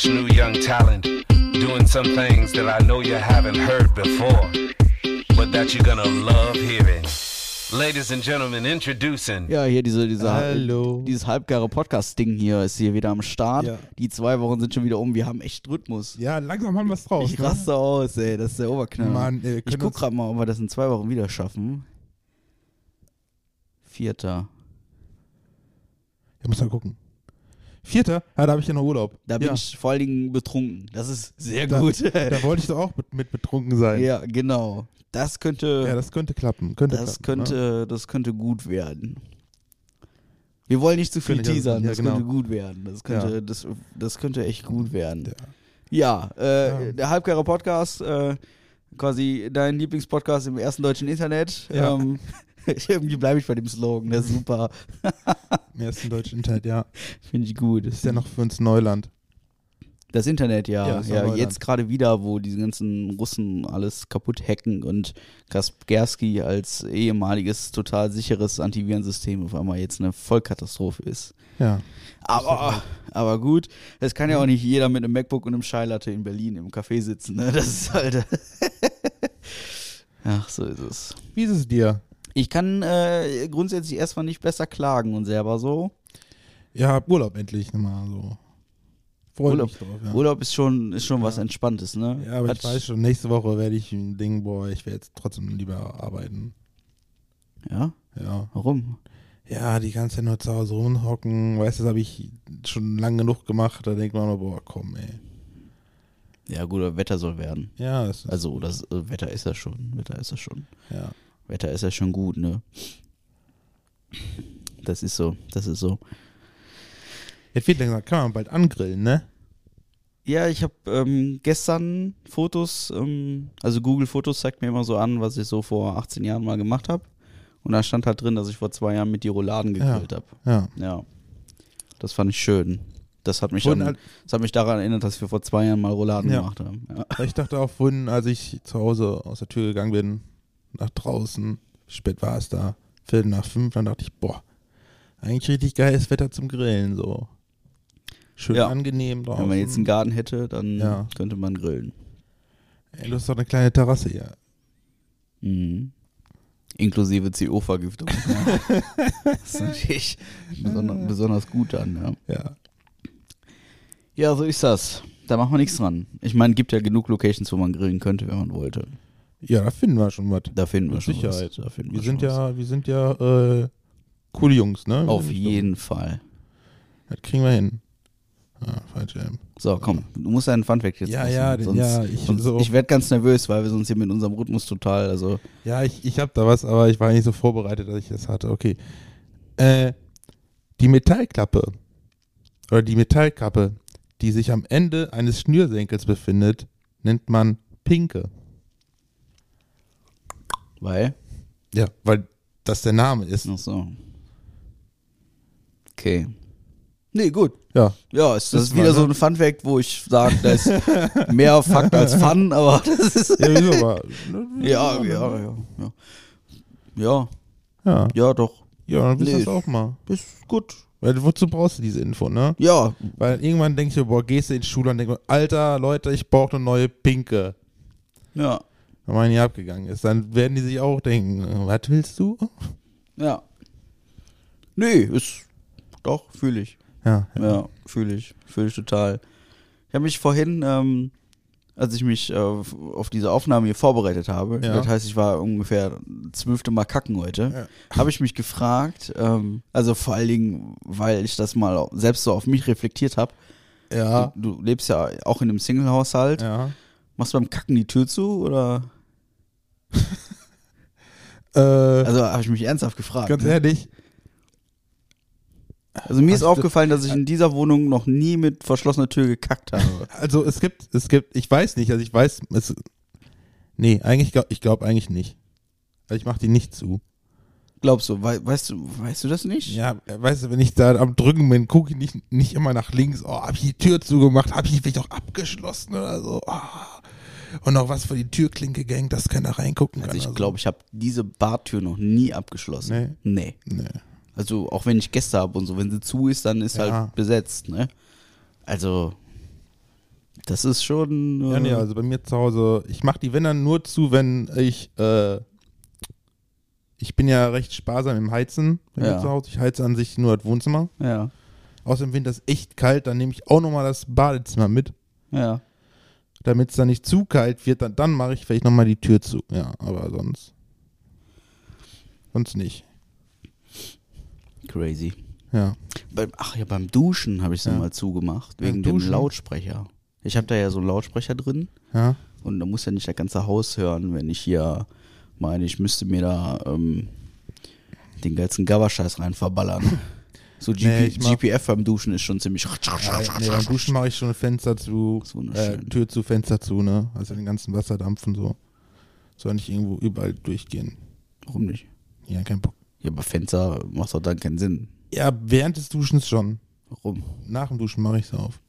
fresh new young talent doing some things that I know you haven't heard before, but that you're gonna love hearing. Ladies and Gentlemen, introducing. Ja, hier diese, diese Hallo. dieses halbgare Podcast-Ding hier ist hier wieder am Start. Ja. Die zwei Wochen sind schon wieder um. Wir haben echt Rhythmus. Ja, langsam haben wir es drauf. ich ne? raste aus, ey. Das ist der Oberknaller. Mann, ey, ich guck gerade mal, ob wir das in zwei Wochen wieder schaffen. Vierter. Ich muss mal gucken. Vierter? Ja, da habe ich ja noch Urlaub. Da bin ja. ich vor allen Dingen betrunken. Das ist sehr Da- gut. Da wollte ich doch auch mit, betrunken sein. ja, genau. Das könnte, Ja, das könnte klappen. Könnte das klappen, Ne? könnte, das könnte gut werden. Wir wollen nicht zu viel Könnte teasern, ja, das genau. könnte gut werden. Das könnte, Ja. das, das könnte echt gut werden. Ja. Äh, der Halbgare Podcast, äh, quasi dein Lieblingspodcast im ersten deutschen Internet. Ja. Ähm, irgendwie bleibe ich bei dem Slogan, der ist super. Im ersten deutschen Internet, ja. Finde ich gut. Das ist ja noch für uns Neuland. Das Internet, ja. Ja, Ja, Neuland. jetzt gerade wieder, wo diese ganzen Russen alles kaputt hacken und Kaspersky als ehemaliges, total sicheres Antivirensystem auf einmal jetzt eine Vollkatastrophe ist. Ja. Aber, aber gut, es kann ja auch nicht jeder mit einem MacBook und einem Scheilatte in Berlin im Café sitzen. Ne? Das ist halt. Ach, so ist es. Wie ist es dir? Ich kann äh, grundsätzlich erstmal nicht besser klagen und selber so. Ja, hab Urlaub endlich mal so. Freu Urlaub- mich drauf, ja. Urlaub ist schon, ist schon was Entspanntes, ne? Ja, aber Hat- ich weiß schon, nächste Woche werde ich ein Ding, boah, ich werde jetzt trotzdem lieber arbeiten. Ja? Ja. Warum? Ja, die ganze Zeit nur zu Hause rumhocken, weißt du, das habe ich schon lang genug gemacht, da denkt man nur, boah, komm, ey. Ja, gut, aber Wetter soll werden. Ja, das ist, Also, das äh, Wetter ist ja schon. Wetter ist ja schon. ja. Wetter ist ja schon gut, ne? Das ist so, das ist so. Jetzt wird langsam, kann man bald angrillen, ne? Ja, ich habe ähm, gestern Fotos, ähm, also Google Fotos zeigt mir immer so an, was ich so vor 18 Jahren mal gemacht habe. Und da stand halt drin, dass ich vor zwei Jahren mit die Rouladen Ja. gegrillt habe. Ja. Ja. Das fand ich schön. Das hat mich, Vorhin, an, das hat mich daran erinnert, dass wir vor zwei Jahren mal Rouladen Ja. gemacht haben. Ja. ich dachte auch vorhin, als ich zu Hause aus der Tür gegangen bin, nach draußen, spät war es da? Viertel nach fünf, dann dachte ich, boah, eigentlich richtig geiles Wetter zum Grillen, so. Schön Ja. angenehm draußen. Wenn man jetzt einen Garten hätte, dann Ja. könnte man grillen. Ey, du hast doch eine kleine Terrasse hier. Mhm. Inklusive CO-Vergiftung. Ja. das ist natürlich besonders, besonders gut dann, ja. Ja. Ja, so ist das. Da machen wir nichts dran. Ich meine, gibt ja genug Locations, wo man grillen könnte, wenn man wollte. Ja, da finden wir schon was. Da finden wir Mit schon Sicherheit. was. Da finden Wir wir sind was. ja, wir sind ja äh, coole Jungs, ne? Auf jeden Fall. doch- Das kriegen wir hin. Ah, falsch, ja. So, komm, du musst deinen Funfact jetzt Ja, machen, ja, sonst, ja, ich so- ich werde ganz nervös, weil wir sonst hier mit unserem Rhythmus total, also Ja, ich, ich habe da was, aber ich war nicht so vorbereitet, dass ich das hatte. Okay. Äh, die Metallklappe oder die Metallkappe, die sich am Ende eines Schnürsenkels befindet, nennt man Pinke. Weil, Ja, weil das der Name ist. ach so. Okay. Nee, gut. Ja, Ja, es, das ist wieder war, so ne? ein Funfact, wo ich sage, da ist mehr Fakt als Fun, aber das ist. ja wieso aber? Ja, ja, ja. Ja, ja, Ja, ja doch. ja dann ihr Nee. das auch mal. Ist gut. Weil wozu brauchst du diese Info, ne? Ja, Weil irgendwann denkst du, boah, gehst du in die Schule und denkst, Alter, Leute, ich brauche eine neue Pinke. ja, Wenn man hier abgegangen ist, dann werden die sich auch denken, äh, was willst du? ja. Nee, ist. Doch, fühle ich. Ja, Ja, fühle ich. Fühle ich total. Ich habe mich vorhin, ähm, als ich mich äh, auf diese Aufnahme hier vorbereitet habe, Ja. das heißt, ich war ungefähr zwölfte Mal kacken heute, habe ich mich gefragt, ähm, also vor allen Dingen, weil ich das mal selbst so auf mich reflektiert habe. Ja, Du, du lebst ja auch in einem Single-Haushalt. ja. Machst du beim Kacken die Tür zu oder? Äh, Also habe ich mich ernsthaft gefragt. ganz ne? ehrlich, Also mir ist aufgefallen, dass ich in dieser Wohnung noch nie mit verschlossener Tür gekackt habe. also es gibt, es gibt, ich weiß nicht, also ich weiß, es, nee, eigentlich, ich glaube eigentlich nicht. Also ich mache die nicht zu. Glaubst du, wei weißt du, weißt du das nicht? Ja, weißt du, wenn ich da am Drücken bin, gucke ich nicht, nicht immer nach links, oh, hab ich die Tür zugemacht, hab ich vielleicht auch abgeschlossen oder so. Ah. Und noch was für die Türklinke gehängt, dass keiner reingucken kann. Also ich glaube, ich habe diese Bartür noch nie abgeschlossen. Nee. so. Nee. Also auch wenn ich Gäste habe und so, wenn sie zu ist, dann ist Ja. halt besetzt, ne? Also, Das ist schon. Äh, Ja, nee, also bei mir zu Hause, ich mache die dann nur zu, wenn ich, äh, ich bin ja recht sparsam im Heizen bei Ja. mir zu Hause. Ich heize an sich nur das Wohnzimmer. ja, Außer im Winter ist echt kalt, dann nehme ich auch nochmal das Badezimmer mit. ja. Damit es dann nicht zu kalt wird, dann, dann mache ich vielleicht nochmal die Tür zu. Ja, aber sonst. Sonst nicht. Crazy. Ja. Beim, ach ja, beim Duschen habe ich sie Ja. mal zugemacht, wegen dem? Lautsprecher. Ich habe da ja so einen Lautsprecher drin Ja. und da muss ja nicht das ganze Haus hören, wenn ich hier meine, ich müsste mir da ähm, den geilsten Gabberscheiß rein verballern. So GP, Nee, GPF beim Duschen ist schon ziemlich. ja nee, beim Duschen mache ich schon Fenster zu, äh, Tür zu, Fenster zu, ne? Also den ganzen Wasserdampf und so. Soll nicht irgendwo überall durchgehen. Warum nicht? Ja, kein Bock. Ja, aber Fenster macht doch dann keinen Sinn. Ja, während des Duschens schon. Warum? Nach dem Duschen mache ich es auf.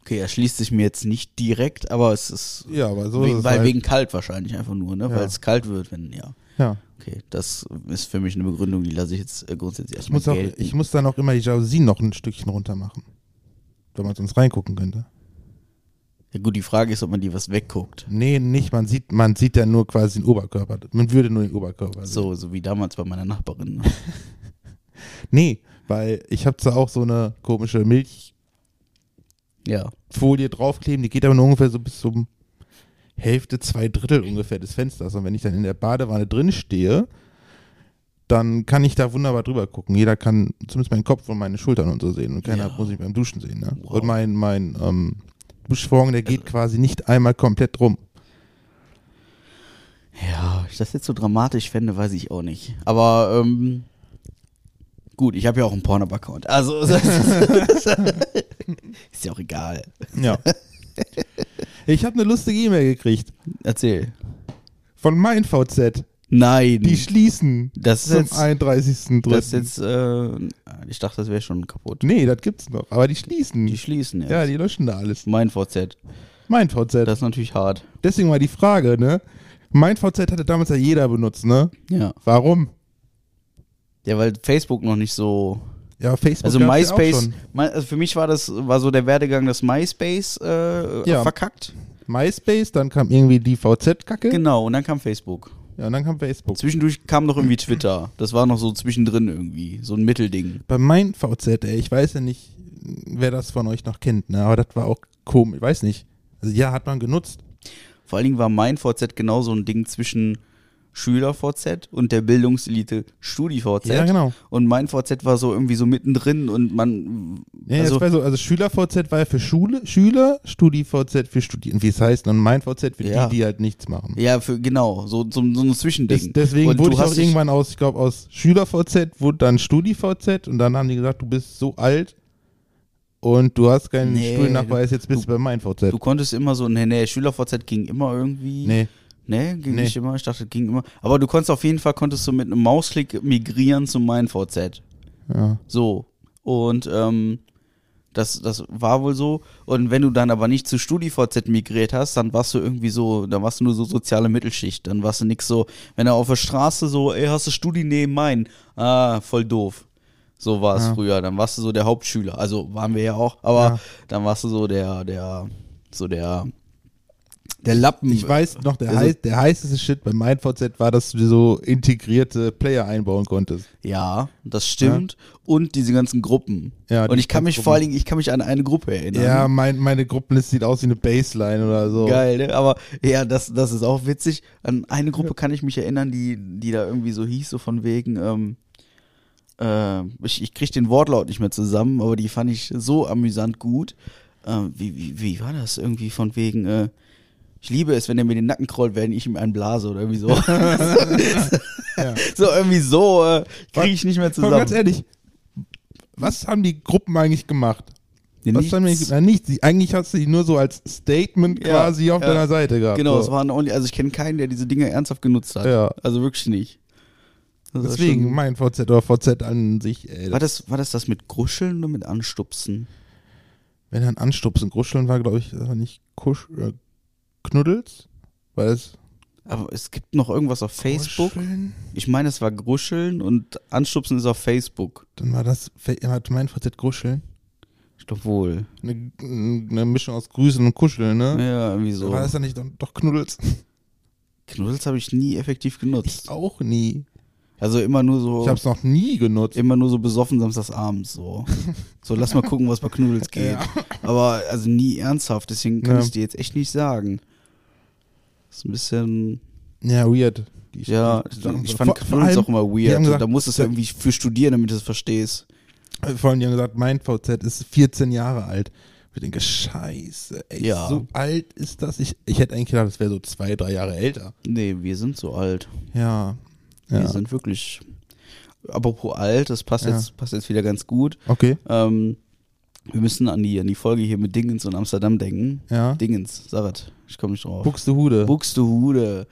Okay, er schließt sich mir jetzt nicht direkt, aber es ist. Ja, aber so ist wegen, es weil halt. wegen kalt wahrscheinlich einfach nur, ne? Ja. Weil es kalt wird, wenn, ja. Ja. Okay, das ist für mich eine Begründung, die lasse ich jetzt äh, grundsätzlich Ich erstmal muss, auch, gelten. ich muss dann auch immer die Jalousien noch ein Stückchen runter machen. Wenn man sonst reingucken könnte. ja gut, die Frage ist, ob man die was wegguckt. Nee, nicht. Man sieht, man sieht ja nur quasi den Oberkörper. Man würde nur den Oberkörper sehen. So, so wie damals bei meiner Nachbarin. ne? Nee, weil ich habe zwar auch so eine komische Milchfolie ja. draufkleben, die geht aber nur ungefähr so bis zum Hälfte, zwei Drittel ungefähr des Fensters. Und wenn ich dann in der Badewanne drin stehe, dann kann ich da wunderbar drüber gucken. Jeder kann zumindest meinen Kopf und meine Schultern und so sehen. Und keiner Ja. muss mich beim Duschen sehen. Ne? Wow. Und mein, mein ähm, Duschvorhang, der geht quasi nicht einmal komplett rum. Ja, ich das jetzt so dramatisch fände, weiß ich auch nicht. Aber ähm, gut, ich habe ja auch einen Pornhub-Account. Also ist ja auch egal. Ja. ich habe eine lustige E-Mail gekriegt Erzähl. von mein VZ. Nein. Die schließen das ist zum jetzt, 31.3. das ist jetzt äh, ich dachte, das wäre schon kaputt. Nee, das gibt's noch. Aber die schließen. Die schließen jetzt. ja, die löschen da alles. mein VZ. Mein VZ. Das ist natürlich hart. Deswegen mal die Frage, ne? Mein VZ hatte damals ja jeder benutzt, ne? Ja. Warum? Ja, weil Facebook noch nicht so. Ja, Facebook Also ja MySpace, schon. My- also für mich war das war so der Werdegang des MySpace äh, Ja. verkackt. MySpace, dann kam irgendwie die VZ-Kacke. Genau, und dann kam Facebook. Ja, und dann kam Facebook. Zwischendurch kam noch irgendwie Twitter. Das war noch so zwischendrin irgendwie, so ein Mittelding. Bei mein VZ, ey, ich weiß ja nicht, wer das von euch noch kennt, ne? Aber das war auch komisch, ich weiß nicht. Also ja, hat man genutzt. Vor allen Dingen war mein VZ genau so ein Ding zwischen Schüler-VZ und der Bildungselite Studi-VZ. Ja, genau. Und mein VZ war so irgendwie so mittendrin und man. Ja, also, das war so, also Schüler-VZ war ja für Schule, Schüler, Studi-VZ für Studierende, wie es heißt, und mein VZ für Ja. die, die halt nichts machen. ja, für, genau, so, so, so ein Zwischending. Des, deswegen und wurde ich auch irgendwann aus, ich glaube, aus Schüler-VZ wurde dann Studi-VZ und dann haben die gesagt, du bist so alt und du hast keinen Nee, Studiennachweis, jetzt bist du, bei mein VZ. Du konntest immer so, nee, nee, Schüler-VZ ging immer irgendwie. nee. Nee, ging Nee. nicht immer. Ich dachte, ging immer. Aber du konntest auf jeden Fall, konntest du mit einem Mausklick migrieren zu meinem VZ. Ja. So. Und ähm, das, das war wohl so. Und wenn du dann aber nicht zu StudiVZ migriert hast, dann warst du irgendwie so, dann warst du nur so soziale Mittelschicht. Dann warst du nix so, wenn er auf der Straße so, ey, hast du Studi neben mein? Ah, voll doof. So war es Ja. früher. Dann warst du so der Hauptschüler. Also waren wir ja auch, aber Ja. dann warst du so der, der, so der, der Lappen. Ich weiß noch, der, Also- heiß, der heißeste Shit bei mein VZ war, dass du so integrierte Player einbauen konntest. Ja, das stimmt. Und diese ganzen Gruppen. Ja, und ich kann mich Gruppen. vor allen Dingen, ich kann mich an eine Gruppe erinnern. Ja, mein, meine Gruppenliste sieht aus wie eine Baseline oder so. Geil, ne? Aber ja, das, das ist auch witzig. An eine Gruppe kann ich mich erinnern, die, die da irgendwie so hieß, so von wegen, ähm, äh, ich, ich krieg den Wortlaut nicht mehr zusammen, aber die fand ich so amüsant gut. Ähm, wie, wie, wie war das irgendwie von wegen, äh, ich liebe es, wenn er mir den Nacken krollt, wenn ich ihm einen blase oder irgendwie so. Ja. So irgendwie so äh, kriege ich nicht mehr Aber ganz zusammen. ehrlich, was haben die Gruppen eigentlich gemacht? Ja, Was haben die, na, nichts. Sie- Eigentlich hast du die nur so als Statement Ja, quasi auf deiner Seite gehabt. Genau, so. es waren only, also ich kenne keinen, der diese Dinge ernsthaft genutzt hat. Ja. Also wirklich nicht. Das Deswegen mein VZ oder VZ an sich, ey. War das, war das das mit Gruscheln oder mit Anstupsen? Wenn dann Anstupsen, Gruscheln war, glaube ich, nicht Kusch, äh, Knuddels? Weil es Aber es gibt noch irgendwas auf Facebook. Gruscheln? Ich meine, es war Gruscheln und Anstupsen ist auf Facebook. Dann war das, hat mein VZ Gruscheln? Ich Obwohl. Eine, eine Mischung aus Grüßen und Kuscheln, ne? Ja, irgendwie so. War das dann nicht doch, doch Knuddels? Knuddels habe ich nie effektiv genutzt. Auch nie. Also immer nur so. Ich hab's noch nie genutzt. immer nur so besoffen samstagsabends so. So, lass mal gucken, was bei Knuddels geht. Ja. Aber also nie ernsthaft, deswegen kann Ja. ich dir jetzt echt nicht sagen. Ist ein bisschen. Ja, weird. Die- Ja, ich fand allem, auch immer weird. gesagt, da musst du es ja irgendwie für studieren, damit du es verstehst. Vor allem, die haben gesagt, mein VZ ist 14 Jahre alt. Ich denke, scheiße, ey, Ja. so alt ist das. Ich, ich hätte eigentlich gedacht, das wäre so zwei, drei Jahre älter. Nee, wir sind so alt. Ja. Wir ja. sind wirklich. Apropos alt, das passt, Ja. jetzt, passt jetzt wieder ganz gut. Okay, Ähm, wir müssen an die, an die Folge hier mit Dingens und Amsterdam denken. ja. Dingens, Sarat, ich komme nicht drauf. Buxtehude. Buxtehude.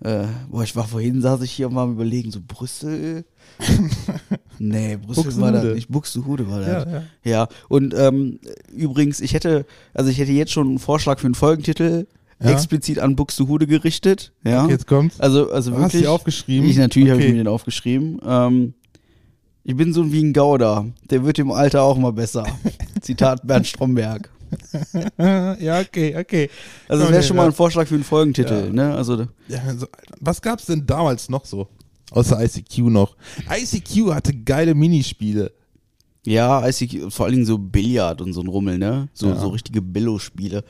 Äh, boah, ich war vorhin, saß ich hier mal am überlegen, so Brüssel? nee, Brüssel war das Buxtehude. nicht. Buxtehude war das. ja, ja. Ja, und ähm, übrigens, ich hätte, also ich hätte jetzt schon einen Vorschlag für einen Folgentitel Ja? explizit an Buxtehude gerichtet. Ja. Okay, jetzt kommt's. Also, also Hast du wirklich. die aufgeschrieben? Ich natürlich habe ich Okay. mir den aufgeschrieben. Ähm, ich bin so wie ein Gauder. Der wird im Alter auch mal besser. Zitat Bernd Stromberg. ja, okay, okay. Also das Okay, wäre schon mal ja. ein Vorschlag für einen Folgentitel. Ja. Ne? Also Ja, also, was gab's denn damals noch so? Außer ICQ noch. ICQ hatte geile Minispiele. ja, ICQ, vor allen Dingen so Billard und so ein Rummel, ne? So, so richtige Billo-Spiele.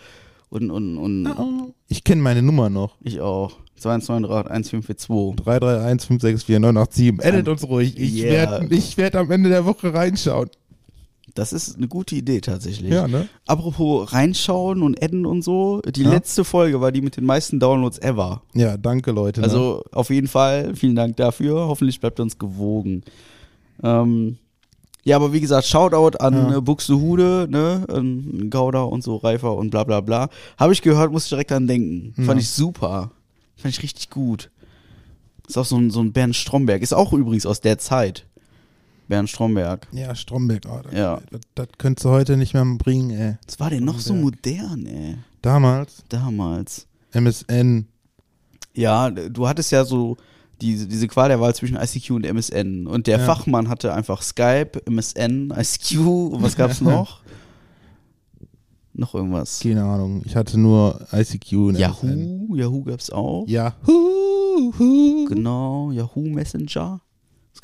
Und, und, und Ich kenne meine Nummer noch. ich auch. 2293142. 331 564 987. Edit uns ruhig. Ich Yeah. werde werd am Ende der Woche reinschauen. Das ist eine gute Idee tatsächlich. Ja, ne? Apropos reinschauen und adden und so. Die Ja. letzte Folge war die mit den meisten Downloads ever. Ja, danke, Leute. ne? Also auf jeden Fall, vielen Dank dafür. Hoffentlich bleibt uns gewogen. Ähm, ja, aber wie gesagt, Shoutout an Ja. äh, Buxtehude, ne, an Gauda und so, Reifer und bla bla bla. Habe ich gehört, muss ich direkt dran denken. Ja. Fand ich super. Fand ich richtig gut. Ist auch so ein, so ein Bernd Stromberg. Ist auch übrigens aus der Zeit. Bernd Stromberg. Ja, Stromberg. Oh, das, Ja. das, das könntest du heute nicht mehr bringen, ey. Was war denn noch so modern, ey? Damals, Damals. MSN. Ja, du hattest ja so diese, diese Qual der Wahl zwischen ICQ und MSN. Und der Ja. Fachmann hatte einfach Skype, MSN, ICQ und was gab's noch? noch irgendwas. Keine Ahnung. Ich hatte nur ICQ und MSN. Yahoo, Yahoo gab's auch. Yahoo. Genau, Yahoo Messenger.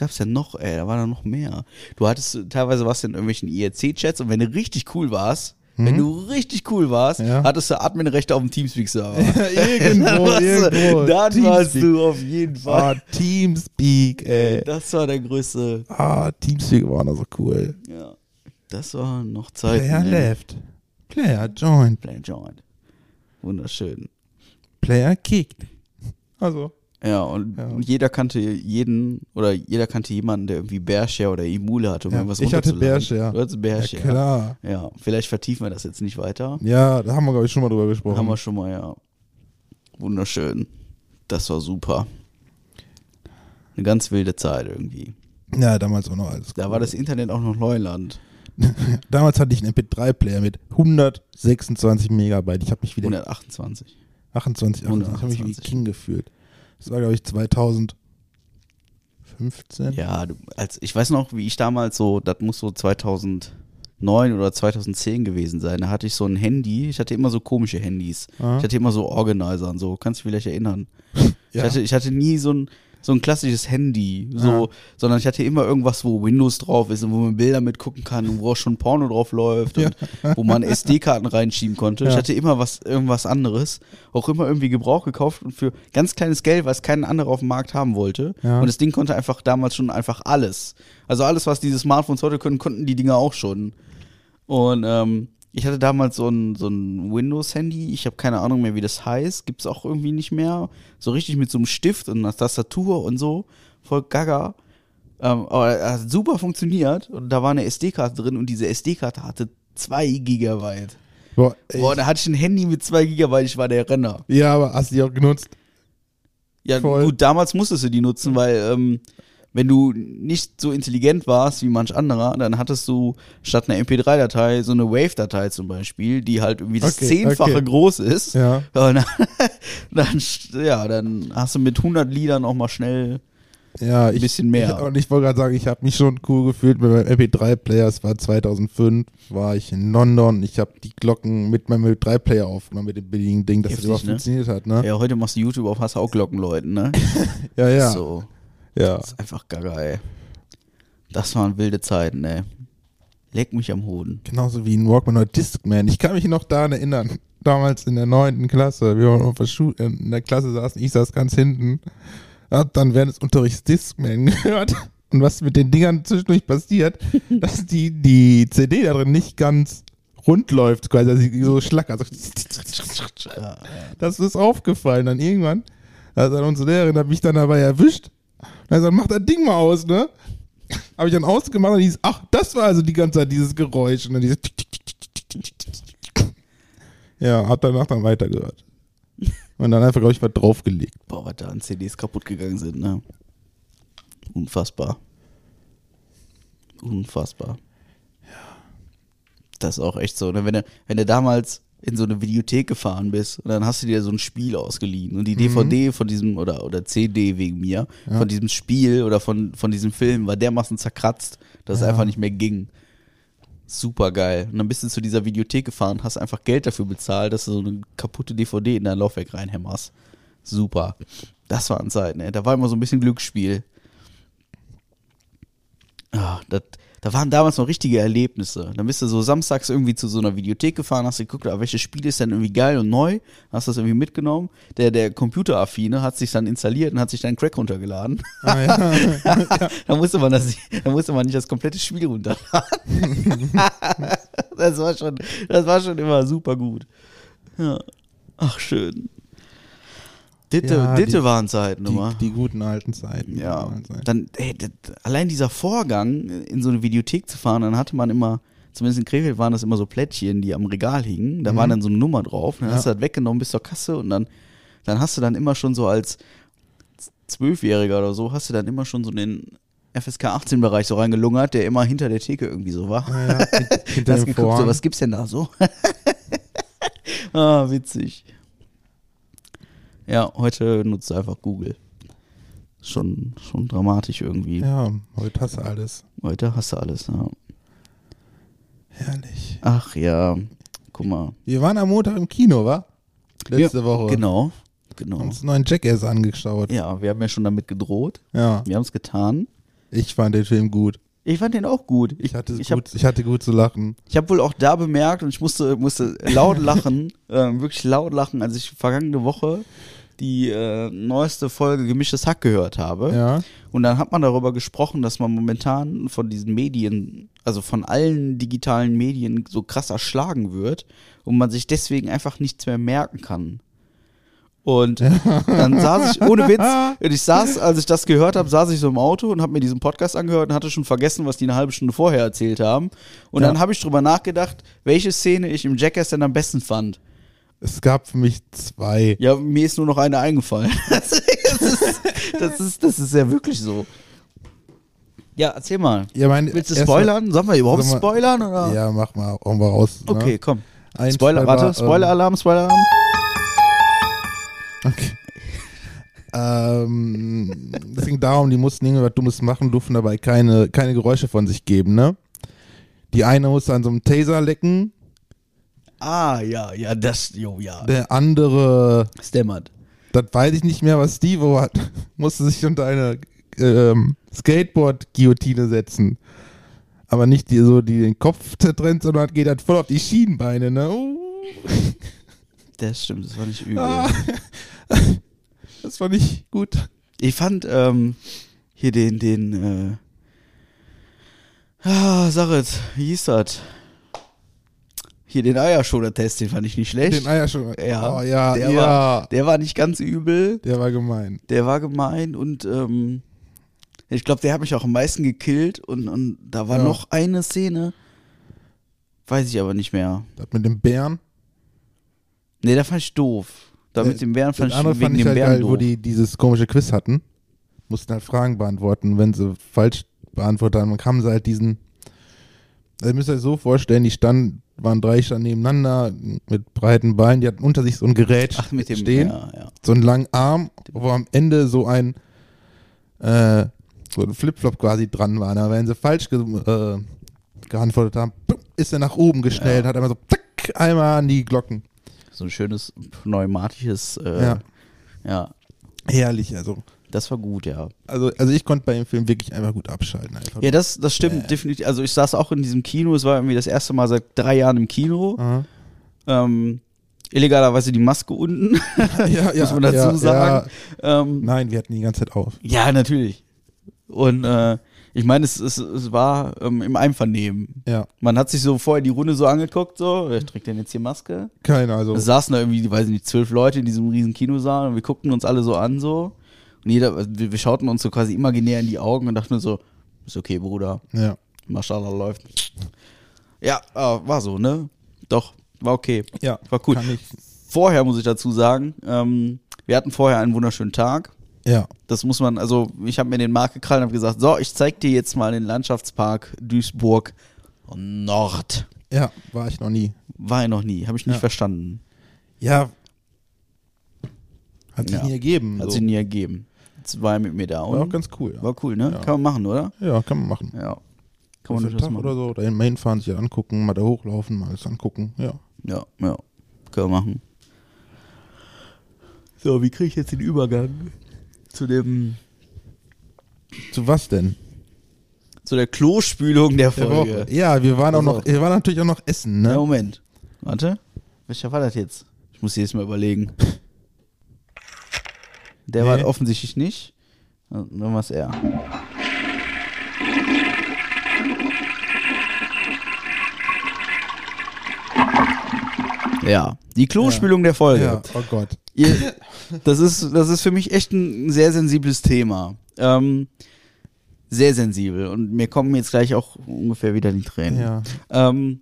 Gab's denn noch, ey? Da war da noch mehr. Du hattest teilweise was in irgendwelchen IRC-Chats und wenn du richtig cool warst, wenn du richtig cool warst, Mhm. Ja. hattest du Adminrechte auf dem Teamspeak-Server. irgendwo, Dann irgendwo. Dann warst du auf jeden Fall. Ah, Teamspeak, ey. Das war der größte. Ah, Teamspeak war noch so cool. Ja. Das war noch Zeit. Player left. Player joined. Player joined. Wunderschön. Player kicked. Also. Ja und, Ja. jeder kannte jeden oder jeder kannte jemanden, der irgendwie Bearshare oder Emule hatte, um Ja, irgendwas ich hatte. Bearshare. Du hattest Ja, Bearshare. klar. Ja, vielleicht vertiefen wir das jetzt nicht weiter. Ja, da haben wir, glaube ich, schon mal drüber gesprochen. Haben wir schon mal, ja. Wunderschön. Das war super. Eine ganz wilde Zeit irgendwie. ja, damals auch noch alles. Da cool. war das Internet auch noch Neuland. Damals hatte ich einen MP3-Player mit 126 Megabyte. Ich habe mich wieder 128. 28, 28, ich habe mich wie 128. King gefühlt. Das war, glaube ich, 2015. Ja, du, als, ich weiß noch, wie ich damals so, das muss so 2009 oder 2010 gewesen sein. Da hatte ich so ein Handy. Ich hatte immer so komische Handys. Aha. Ich hatte immer so Organizer und so. Kannst du dich vielleicht erinnern? Ich, Ja. hatte, ich hatte nie so ein, so ein klassisches Handy, so, sondern ich hatte immer irgendwas, wo Windows drauf ist und wo man Bilder mitgucken kann und wo auch schon Porno drauf läuft und wo man SD-Karten reinschieben konnte. Ich Ja. hatte immer was, irgendwas anderes, auch immer irgendwie Gebrauch gekauft und für ganz kleines Geld, was kein anderer auf dem Markt haben wollte. Ja. Und das Ding konnte einfach damals schon einfach alles. Also alles, was diese Smartphones heute können, konnten die Dinger auch schon. Und ähm, ich hatte damals so ein, so ein Windows-Handy, ich habe keine Ahnung mehr, wie das heißt, gibt's auch irgendwie nicht mehr. So richtig mit so einem Stift und einer Tastatur und so, voll gaga. Ähm, aber er hat super funktioniert und da war eine SD-Karte drin und diese SD-Karte hatte zwei Gigabyte. Boah, Boah, da hatte ich ein Handy mit zwei Gigabyte, ich war der Renner. ja, aber hast du die auch genutzt? Ja, Voll. gut, damals musstest du die nutzen, weil ähm, wenn du nicht so intelligent warst wie manch anderer, dann hattest du statt einer MP3-Datei so eine Wave-Datei zum Beispiel, die halt irgendwie das Okay, Zehnfache okay. groß ist. Ja. Dann, dann, ja, dann hast du mit 100 Liedern auch mal schnell Ja, Ein ich, bisschen mehr. Ich, und ich wollte gerade sagen, ich habe mich schon cool gefühlt mit meinem MP3-Player. Es war 2005, war ich in London. Ich habe die Glocken mit meinem MP3-Player aufgenommen, mit dem billigen Ding, dass Heftig, das überhaupt ne? funktioniert hat, ne? Ja, heute machst du YouTube auf hast auch Glockenleuten, ne? Ja, ja. So, ja. das ist einfach gaga, ey. Das waren wilde Zeiten, ey. Leck mich am Hoden. Genauso wie ein Walkman oder Discman. Ich kann mich noch daran erinnern, damals in der neunten Klasse, wir waren auf der Schule, in der Klasse saßen, ich saß ganz hinten, hab dann während des Unterrichts Discman gehört. Und was mit den Dingern zwischendurch passiert, dass die, die CD da drin nicht ganz rund läuft, quasi, dass sie so schlackert. Das ist aufgefallen. Dann irgendwann, also unsere Lehrerin hat mich dann dabei erwischt. Er sagt, mach das Ding mal aus, ne? Habe ich dann ausgemacht und hieß, ach, das war also die ganze Zeit dieses Geräusch. Und dann dieses. Ja, hat danach dann weitergehört. Und dann einfach, glaube ich, was draufgelegt. Boah, was da an CDs kaputt gegangen sind, ne? Unfassbar. Unfassbar. Das ist auch echt so, ne? Wenn du, wenn du damals in so eine Videothek gefahren bist und dann hast du dir so ein Spiel ausgeliehen und die DVD von diesem, oder, oder CD wegen mir, von diesem Spiel oder von, von diesem Film war dermaßen zerkratzt, dass es einfach nicht mehr ging. Super geil. Und dann bist du zu dieser Videothek gefahren, hast einfach Geld dafür bezahlt, dass du so eine kaputte DVD in dein Laufwerk reinhämmerst. Super. Das waren Zeiten, ey. Da war immer so ein bisschen Glücksspiel. Ah, das, da waren damals noch richtige Erlebnisse. Dann bist du so samstags irgendwie zu so einer Videothek gefahren, hast geguckt, ah, welches Spiel ist denn irgendwie geil und neu, hast das irgendwie mitgenommen. Der, der Computeraffine hat sich dann installiert und hat sich dann Crack runtergeladen. Ah, ja. da musste man das, da musste man nicht das komplette Spiel runterladen. das war schon, das war schon immer super gut. Ja. Ach, schön. Ditte, Ja, Ditte die- waren Zeiten immer. die, die guten alten Zeiten. Ja, Zeiten. dann ey, das, allein dieser Vorgang, in so eine Videothek zu fahren, dann hatte man immer, zumindest in Krefeld waren das immer so Plättchen, die am Regal hingen, da war dann so eine Nummer drauf, dann hast du Ja. das weggenommen bis zur Kasse und dann, dann hast du dann immer schon so als Zwölfjähriger oder so, hast du dann immer schon so den FSK 18 Bereich so reingelungert, der immer hinter der Theke irgendwie so war. Ja, ja, hint- hinter dem geguckt, so, was gibt's denn da so? ah, witzig. Ja, heute nutzt du einfach Google. Schon, schon dramatisch irgendwie. Ja, heute hast du alles. Heute hast du alles. Ja. Herrlich. Ach ja, guck mal. Wir waren am Montag im Kino, wa? Letzte Woche. Genau, Haben genau. uns einen neuen Jackass angeschaut. Ja, wir haben ja schon damit gedroht. Ja. Wir haben es getan. Ich fand den Film gut. Ich fand den auch gut. Ich hatte, ich gut, ich hatte gut zu lachen. Ich habe wohl auch da bemerkt und ich musste, musste laut lachen, äh, wirklich laut lachen, als ich vergangene Woche die äh, neueste Folge Gemischtes Hack gehört habe. Ja. Und dann hat man darüber gesprochen, dass man momentan von diesen Medien, also von allen digitalen Medien so krass erschlagen wird und man sich deswegen einfach nichts mehr merken kann. Und dann saß ich, ohne Witz, und ich saß, als ich das gehört habe, saß ich so im Auto und habe mir diesen Podcast angehört und hatte schon vergessen, was die eine halbe Stunde vorher erzählt haben. Und Ja. dann habe ich drüber nachgedacht, welche Szene ich im Jackass denn am besten fand. Es gab für mich zwei. Ja, mir ist nur noch eine eingefallen. Das ist, das ist, das ist ja wirklich so. Ja, erzähl mal. Ja, mein, Willst du spoilern? Sollen wir überhaupt mal- spoilern? Oder? Ja, mach mal, hauen wir raus. Okay, Ne? komm. Spoiler, warte, war, Spoiler-Alarm, Spoiler-Alarm. Ähm, okay. ähm, es ging darum, die mussten irgendwas Dummes machen, durften dabei keine, keine Geräusche von sich geben, ne? Die eine musste an so einem Taser lecken, Ah, ja, ja, das, jo, ja. der andere, Stammert. das weiß ich nicht mehr, was Steve hat, musste sich unter eine ähm, Skateboard-Guillotine setzen. Aber nicht die, so, die den Kopf zertrennt, sondern geht halt voll auf die Schienenbeine, ne? Uh. Das stimmt, das war nicht übel. Ah. Das fand ich gut. Ich fand ähm, hier den, den, äh, ah, sag jetzt, wie hieß das? Hier den Eierschoner-Test, den fand ich nicht schlecht. Den Eier schon. Ja, oh, ja, der ja. war- der war nicht ganz übel. der war gemein. Der war gemein und ähm, ich glaube, der hat mich auch am meisten gekillt und, und da war Ja. noch eine Szene, weiß ich aber nicht mehr. Das mit dem Bären. Nee, da fand ich doof. Da mit dem Bären fand ich andere wegen fand ich dem halt Bären geil, doof. wo die dieses komische Quiz hatten. Mussten halt Fragen beantworten. Wenn sie falsch beantwortet haben, dann kamen sie halt diesen. Also ihr müsst euch so vorstellen, die standen, waren drei standen nebeneinander mit breiten Beinen, die hatten unter sich so ein Gerät Ach, mit dem stehen, Ja, ja. so einen langen Arm, wo am Ende so ein äh, so ein Flipflop quasi dran war. Da, wenn sie falsch ge äh, geantwortet haben, ist er nach oben gestellt, hat einmal so zack, einmal an die Glocken. So ein schönes pneumatisches, äh, Ja. ja. Herrlich, also. Das war gut, ja. Also, also ich konnte bei dem Film wirklich einfach gut abschalten. Einfach. Ja, das, das stimmt definitiv. Also ich saß auch in diesem Kino, es war irgendwie das erste Mal seit drei Jahren im Kino. Ähm, illegalerweise die Maske unten, ja, ja, muss man dazu ja, sagen. Ähm, Nein, wir hatten die ganze Zeit auf. ja, natürlich. Und äh, ich meine, es, es, es war ähm, im Einvernehmen. Ja, Man hat sich so vorher die Runde so angeguckt, so, wer trägt denn jetzt hier Maske? keine, also. Es saßen da irgendwie, weiß ich nicht, zwölf Leute in diesem riesen Kinosaal und wir guckten uns alle so an so. Und jeder, wir, wir schauten uns so quasi imaginär in die Augen und dachten so, ist okay, Bruder, Ja, Maschallah läuft. Ja, äh, war so, ne? Doch, war okay. ja. War cool. Vorher muss ich dazu sagen, ähm, wir hatten vorher einen wunderschönen Tag. Ja, Das muss man, also ich habe mir den Markt gekrallt und habe gesagt, so, ich zeig dir jetzt mal den Landschaftspark Duisburg Nord. ja, war ich noch nie. War ich noch nie, habe ich nicht Ja. verstanden. Ja. Hat sich Ja. nie ergeben. Hat so. sich nie ergeben. Jetzt war er mit mir da War auch und ganz cool. Ja, war cool, ne? Kann man machen, oder? ja kann man machen. Ja. Kann man Tag machen. oder so, da mal hinfahren, sich das angucken, mal da hochlaufen, mal alles angucken. Ja. Ja, ja. Können wir machen. So, wie kriege ich jetzt den Übergang zu dem Zu was denn? zu der Klospülung der Folge? Woche. Ja, wir waren auch Pass noch, wir waren natürlich auch noch essen, Ja, ne? Moment. Warte. Welcher war das jetzt? Ich muss jetzt mal überlegen. Der Nee. war offensichtlich nicht. Dann war es er. Ja, die Klospülung der Folge. Ja, oh Gott. Ihr, das, ist, das ist für mich echt ein sehr sensibles Thema. Ähm, sehr sensibel. Und mir kommen jetzt gleich auch ungefähr wieder die Tränen. Ja. Ähm,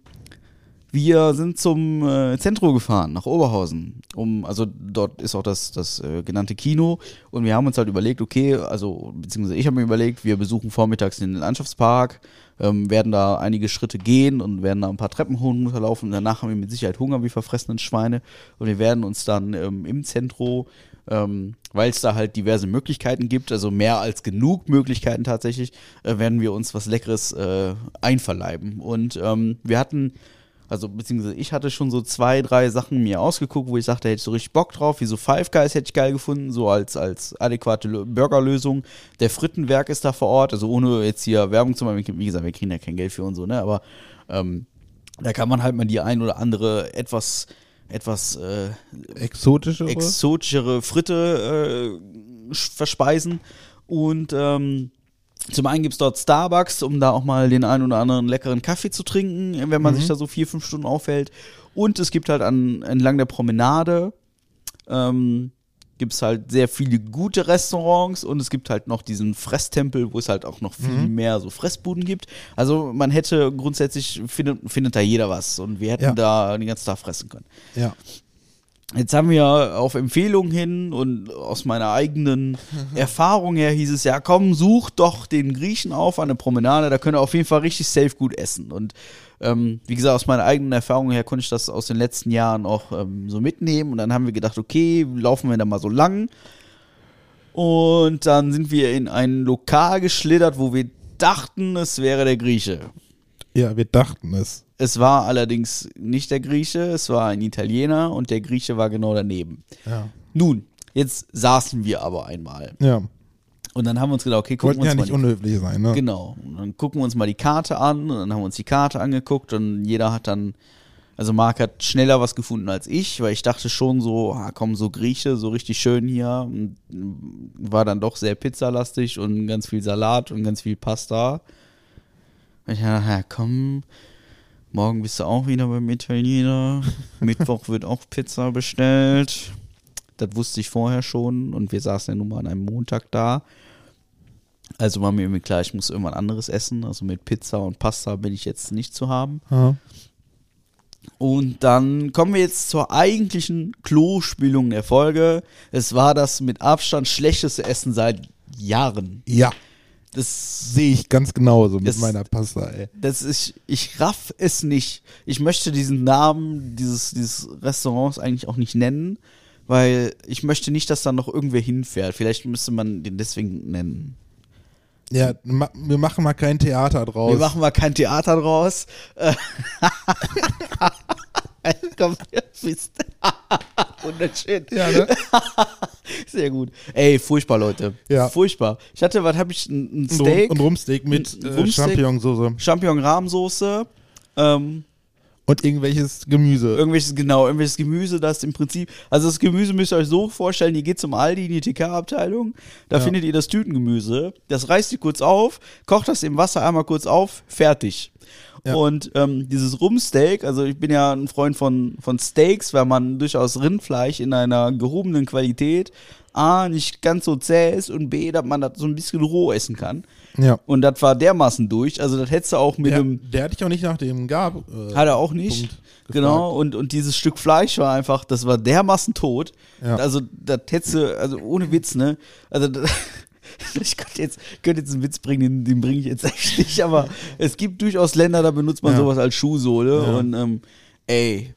wir sind zum äh, Zentrum gefahren, nach Oberhausen. Um, also dort ist auch das, das äh, genannte Kino. Und wir haben uns halt überlegt, okay, also beziehungsweise ich habe mir überlegt, wir besuchen vormittags den Landschaftspark, ähm, werden da einige Schritte gehen und werden da ein paar Treppen runterlaufen. Und danach haben wir mit Sicherheit Hunger wie verfressenen Schweine. Und wir werden uns dann ähm, im Zentrum ähm, weil es da halt diverse Möglichkeiten gibt, also mehr als genug Möglichkeiten tatsächlich, äh, werden wir uns was Leckeres äh, einverleiben. Und ähm, wir hatten, also beziehungsweise ich hatte schon so zwei, drei Sachen mir ausgeguckt, wo ich sagte, hätte ich so richtig Bock drauf, wie so Five Guys hätte ich geil gefunden, so als, als adäquate Lö- Burgerlösung. Der Frittenwerk ist da vor Ort, also ohne jetzt hier Werbung zu machen, wie gesagt, wir kriegen ja kein Geld für und so, ne, aber ähm, da kann man halt mal die ein oder andere etwas etwas äh, Exotische? exotischere Fritte äh, verspeisen. Und ähm, zum einen gibt es dort Starbucks, um da auch mal den einen oder anderen leckeren Kaffee zu trinken, wenn man sich da so vier, fünf Stunden aufhält. Und es gibt halt an, entlang der Promenade ähm, gibt es halt sehr viele gute Restaurants und es gibt halt noch diesen Fresstempel, wo es halt auch noch viel mehr so Fressbuden gibt. Also man hätte grundsätzlich, findet, findet da jeder was und wir hätten Ja. da den ganzen Tag fressen können. ja. Jetzt haben wir auf Empfehlung hin und aus meiner eigenen Erfahrung her hieß es ja, komm, such doch den Griechen auf an der Promenade, da könnt ihr auf jeden Fall richtig safe gut essen. Und ähm, wie gesagt, aus meiner eigenen Erfahrung her konnte ich das aus den letzten Jahren auch ähm, so mitnehmen. Und dann haben wir gedacht, okay, laufen wir da mal so lang. Und dann sind wir in ein Lokal geschlittert, wo wir dachten, es wäre der Grieche. Ja, wir dachten es. Es war allerdings nicht der Grieche, es war ein Italiener und der Grieche war genau daneben. Ja. Nun, jetzt saßen wir aber einmal. Ja. Und dann haben wir uns gedacht, okay, gucken Wollten wir ja uns nicht mal unhöflich sein, ne? Genau. Und dann gucken wir uns mal die Karte an und dann haben wir uns die Karte angeguckt und jeder hat dann, also Marc hat schneller was gefunden als ich, weil ich dachte schon so, ah, komm, so Grieche, so richtig schön hier. Und war dann doch sehr pizzalastig und ganz viel Salat und ganz viel Pasta. Und ich dachte, ja, komm, morgen bist du auch wieder beim Italiener. Mittwoch wird auch Pizza bestellt. Das wusste ich vorher schon und wir saßen ja nun mal an einem Montag da. Also war mir irgendwie klar, ich muss irgendwann anderes essen. Also mit Pizza und Pasta bin ich jetzt nicht zu haben. Ja. Und dann kommen wir jetzt zur eigentlichen Klospülung der Folge. Es war das mit Abstand schlechteste Essen seit Jahren. ja. Das, Sehe ich ganz genauso mit Es- meiner Pasta, ey. das ist, ich raff es nicht. Ich möchte diesen Namen dieses, dieses Restaurants eigentlich auch nicht nennen, weil ich möchte nicht, dass da noch irgendwer hinfährt. Vielleicht müsste man den deswegen nennen. Ja, ma wir machen mal kein Theater draus. Wir machen mal kein Theater draus. Komm, wisst. Wunderschön. ja, ne? Sehr gut. Ey, furchtbar, Leute. Ja. Furchtbar. Ich hatte, was habe ich? Ein, ein Steak, Und Rumsteak mit Ein äh, Rumsteak. Champignonsauce Champignon-Rahmsoße, ähm, und irgendwelches Gemüse. irgendwelches, genau, irgendwelches Gemüse, das im Prinzip, also das Gemüse müsst ihr euch so vorstellen, ihr geht zum Aldi in die TK-Abteilung, da Ja. findet ihr das Tütengemüse, das reißt ihr kurz auf, kocht das im Wasser einmal kurz auf, fertig. Ja. Und ähm, dieses Rumsteak, also ich bin ja ein Freund von, von Steaks, weil man durchaus Rindfleisch in einer gehobenen Qualität A, nicht ganz so zäh ist und B, dass man das so ein bisschen roh essen kann. Ja. Und das war dermaßen durch, also das hättest du auch mit Der, einem der hatte ich auch nicht nach dem Gab. Äh, hat er auch nicht. Genau, und, und dieses Stück Fleisch war einfach, das war dermaßen tot. Ja. Also, das hättest du, also ohne Witz, ne? Also, das- ich könnte jetzt, könnte jetzt einen Witz bringen, den, den bringe ich jetzt echt nicht, aber es gibt durchaus Länder, da benutzt man Ja. sowas als Schuhsohle Ja. und, ähm, ey,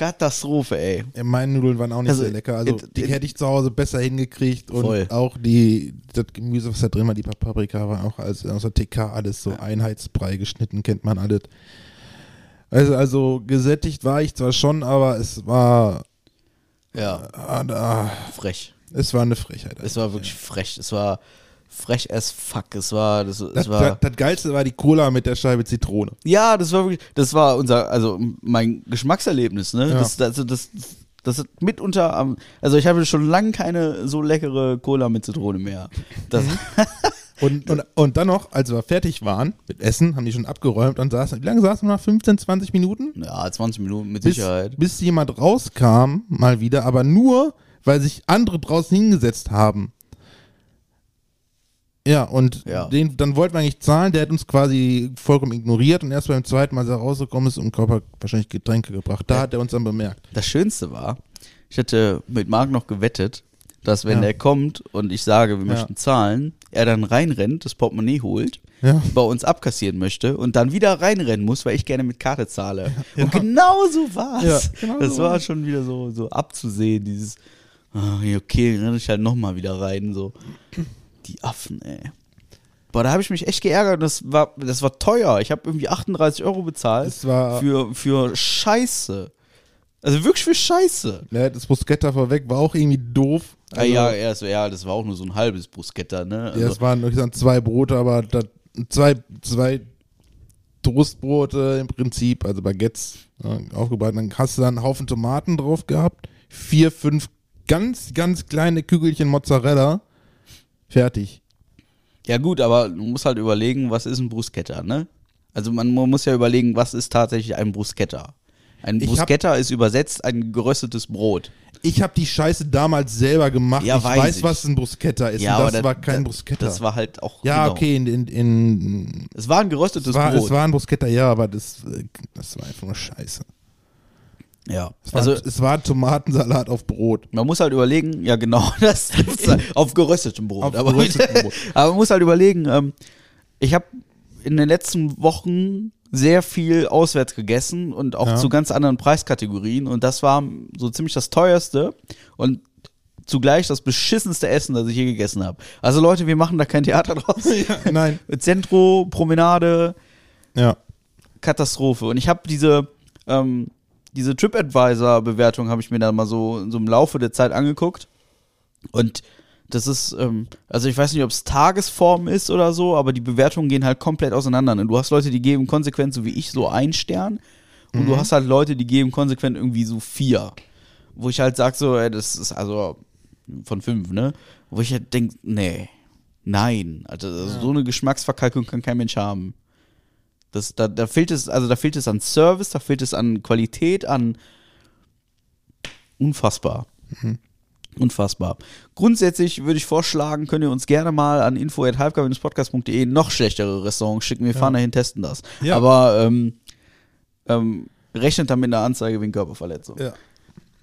Katastrophe, ey. Ja, meine Nudeln waren auch nicht Also, sehr lecker. Also it- die it- hätte ich zu Hause besser hingekriegt und Voll. auch die das Gemüse, was da drin war, die Paprika war auch als aus der TK alles so Einheitsbrei geschnitten, kennt man alles. Also, also gesättigt war ich zwar schon, aber es war Ja, ah, ah, frech. es war eine Frechheit. Es war wirklich frech. Es war frech as fuck. Es war, das, es das, war. das, das Geilste war die Cola mit der Scheibe Zitrone. Ja, das war wirklich, das war unser, also mein Geschmackserlebnis, ne? Ja. Das, also das, das mitunter am, also ich habe schon lange keine so leckere Cola mit Zitrone mehr. Das, Mhm. Und, und, und dann noch, als wir fertig waren mit Essen, haben die schon abgeräumt und saßen, wie lange saßen wir noch? 15, 20 Minuten? ja, 20 Minuten mit bis, Sicherheit. bis jemand rauskam, mal wieder, aber nur, weil sich andere draußen hingesetzt haben. Ja, und Ja. Den, dann wollten wir eigentlich zahlen, der hat uns quasi vollkommen ignoriert und erst beim zweiten Mal, als er rausgekommen ist, um Körper wahrscheinlich Getränke gebracht. Da hat er uns dann bemerkt. Das Schönste war, ich hatte mit Marc noch gewettet, dass wenn Ja. er kommt und ich sage, wir Ja. möchten zahlen, er dann reinrennt, das Portemonnaie holt, Ja. bei uns abkassieren möchte und dann wieder reinrennen muss, weil ich gerne mit Karte zahle. Und genau so war's. Ja, genau das so war schon wieder so, so abzusehen, dieses, ah, ja, okay, renne ich halt nochmal wieder rein, so. Die Affen, ey. Boah, da habe ich mich echt geärgert das war, das war teuer. Ich habe irgendwie 38 Euro bezahlt war- für, für Scheiße. Also wirklich für Scheiße. Ne, das Bruschetta vorweg war auch irgendwie doof. Ah, Also, ja, ja, das, ja, das war auch nur so ein halbes Bruschetta, ne? Ja, Also, es waren ich sag, zwei Brote, aber das, zwei, zwei Toastbrote im Prinzip, also Baguettes ja, aufgebraten. Dann hast du dann einen Haufen Tomaten drauf gehabt, vier, fünf ganz, ganz kleine Kügelchen Mozzarella. Fertig. Ja gut, aber du musst halt überlegen, was ist ein Bruschetta, ne? Also man, muss ja überlegen, was ist tatsächlich ein Bruschetta? Ein Bruschetta ist übersetzt ein geröstetes Brot. Ich habe die Scheiße damals selber gemacht. Ja, ich weiß weiß, ich. was ein Bruschetta ist. Ja, aber das war kein Bruschetta. Das war halt auch. ja, genau. okay, in, in, in Es war ein geröstetes es, war, Brot. es war ein Bruschetta, ja, aber das, äh, das war einfach nur Scheiße. Ja. Es war, Also es war Tomatensalat auf Brot. man muss halt überlegen, ja genau, das ist halt auf geröstetem Brot. Auf aber, geröstetem Brot. aber man muss halt überlegen, ähm, ich habe in den letzten Wochen sehr viel auswärts gegessen und auch Ja. zu ganz anderen Preiskategorien und das war so ziemlich das teuerste und zugleich das beschissenste Essen, das ich je gegessen habe. Also Leute, wir machen da kein Theater draus. Nein. Zentro, Promenade, Ja. Katastrophe. Und ich habe diese, ähm, diese TripAdvisor-Bewertung habe ich mir dann mal so, so im Laufe der Zeit angeguckt. Und das ist, ähm, also ich weiß nicht, ob es Tagesform ist oder so, aber die Bewertungen gehen halt komplett auseinander. Und du hast Leute, die geben konsequent, so wie ich, so ein Stern. Und du hast halt Leute, die geben konsequent irgendwie so vier. Wo ich halt sag so, ey, das ist also von fünf, ne? Wo ich halt denk, nee, nein. Also, also so eine Geschmacksverkalkung kann kein Mensch haben. Das, da, da fehlt es, also da fehlt es an Service, da fehlt es an Qualität, an unfassbar. Unfassbar. Grundsätzlich würde ich vorschlagen, könnt ihr uns gerne mal an info.halbgar-podcast.de noch schlechtere Restaurants schicken. Wir fahren dahin, testen das. Ja. Aber ähm, ähm, rechnet damit einer Anzeige wegen Körperverletzung. ja.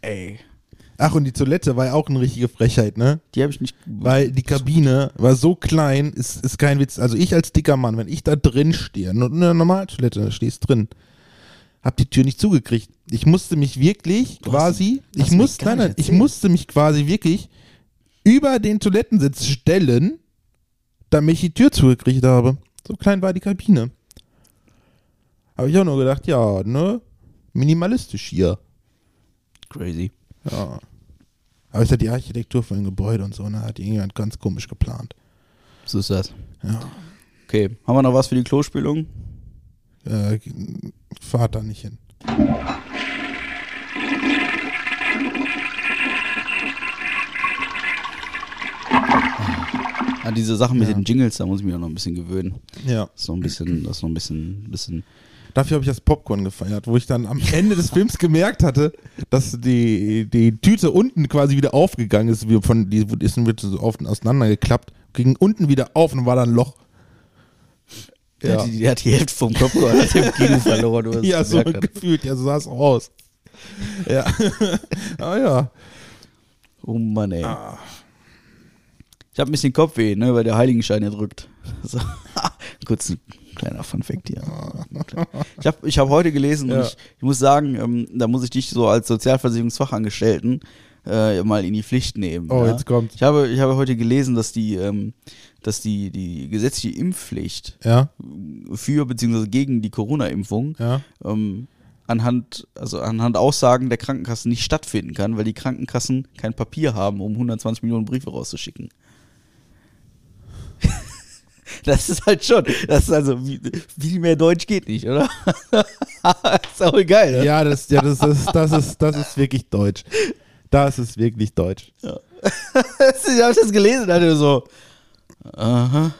Ey, Ach, und die Toilette war ja auch eine richtige Frechheit, ne? die habe ich nicht. Weil die Kabine war so klein, ist, ist kein Witz. Also ich als dicker Mann, wenn ich da drin stehe, nur eine normale Toilette, da stehst drin, hab die Tür nicht zugekriegt. Ich musste mich wirklich Du quasi, hast ich musste, nein, nein, ich musste mich quasi wirklich über den Toilettensitz stellen, damit ich die Tür zugekriegt habe. So klein war die Kabine. Habe ich auch nur gedacht, ja, ne? Minimalistisch hier. Crazy. Ja. Aber ist ja die Architektur von dem Gebäude und so, ne? Hat irgendjemand ganz komisch geplant. So ist das. Ja. Okay, haben wir noch was für die Klospülung? Äh, fahrt da nicht hin. An diese Sachen mit Ja. den Jingles, da muss ich mich auch noch ein bisschen gewöhnen. Ja. Das ist noch ein bisschen, das ist noch ein bisschen, bisschen. Dafür habe ich das Popcorn gefeiert, wo ich dann am Ende des Films gemerkt hatte, dass die, die Tüte unten quasi wieder aufgegangen ist. Wie von, die ist wird so oft auseinandergeklappt, ging unten wieder auf und war dann ein Loch. Der, Ja. hat die, der hat die Hälfte vom Popcorn hat im Kino verloren. Ja, so gefühlt, ja, so sah es auch aus. Ja. ah ja. Oh Mann, ey. Ah. Ich habe ein bisschen Kopfweh, ne, weil der Heiligenschein ja drückt. So. Kurz ein kleiner Funfact hier. Ich habe ich hab heute gelesen Ja. und ich, ich muss sagen, ähm, da muss ich dich so als Sozialversicherungsfachangestellten äh, mal in die Pflicht nehmen. Oh, ja? jetzt kommt's. Ich habe, ich habe heute gelesen, dass die, ähm, dass die, die gesetzliche Impfpflicht Ja, für bzw. gegen die Corona-Impfung ja. ähm, anhand, also anhand Aussagen der Krankenkassen nicht stattfinden kann, weil die Krankenkassen kein Papier haben, um 120 Millionen Briefe rauszuschicken. Das ist halt schon, das ist also, viel mehr Deutsch geht nicht, oder? ist auch geil, ne? Ja, das, ja das, das, das, ist, das ist wirklich deutsch. Das ist wirklich deutsch. ich habe das gelesen und hatte so, aha,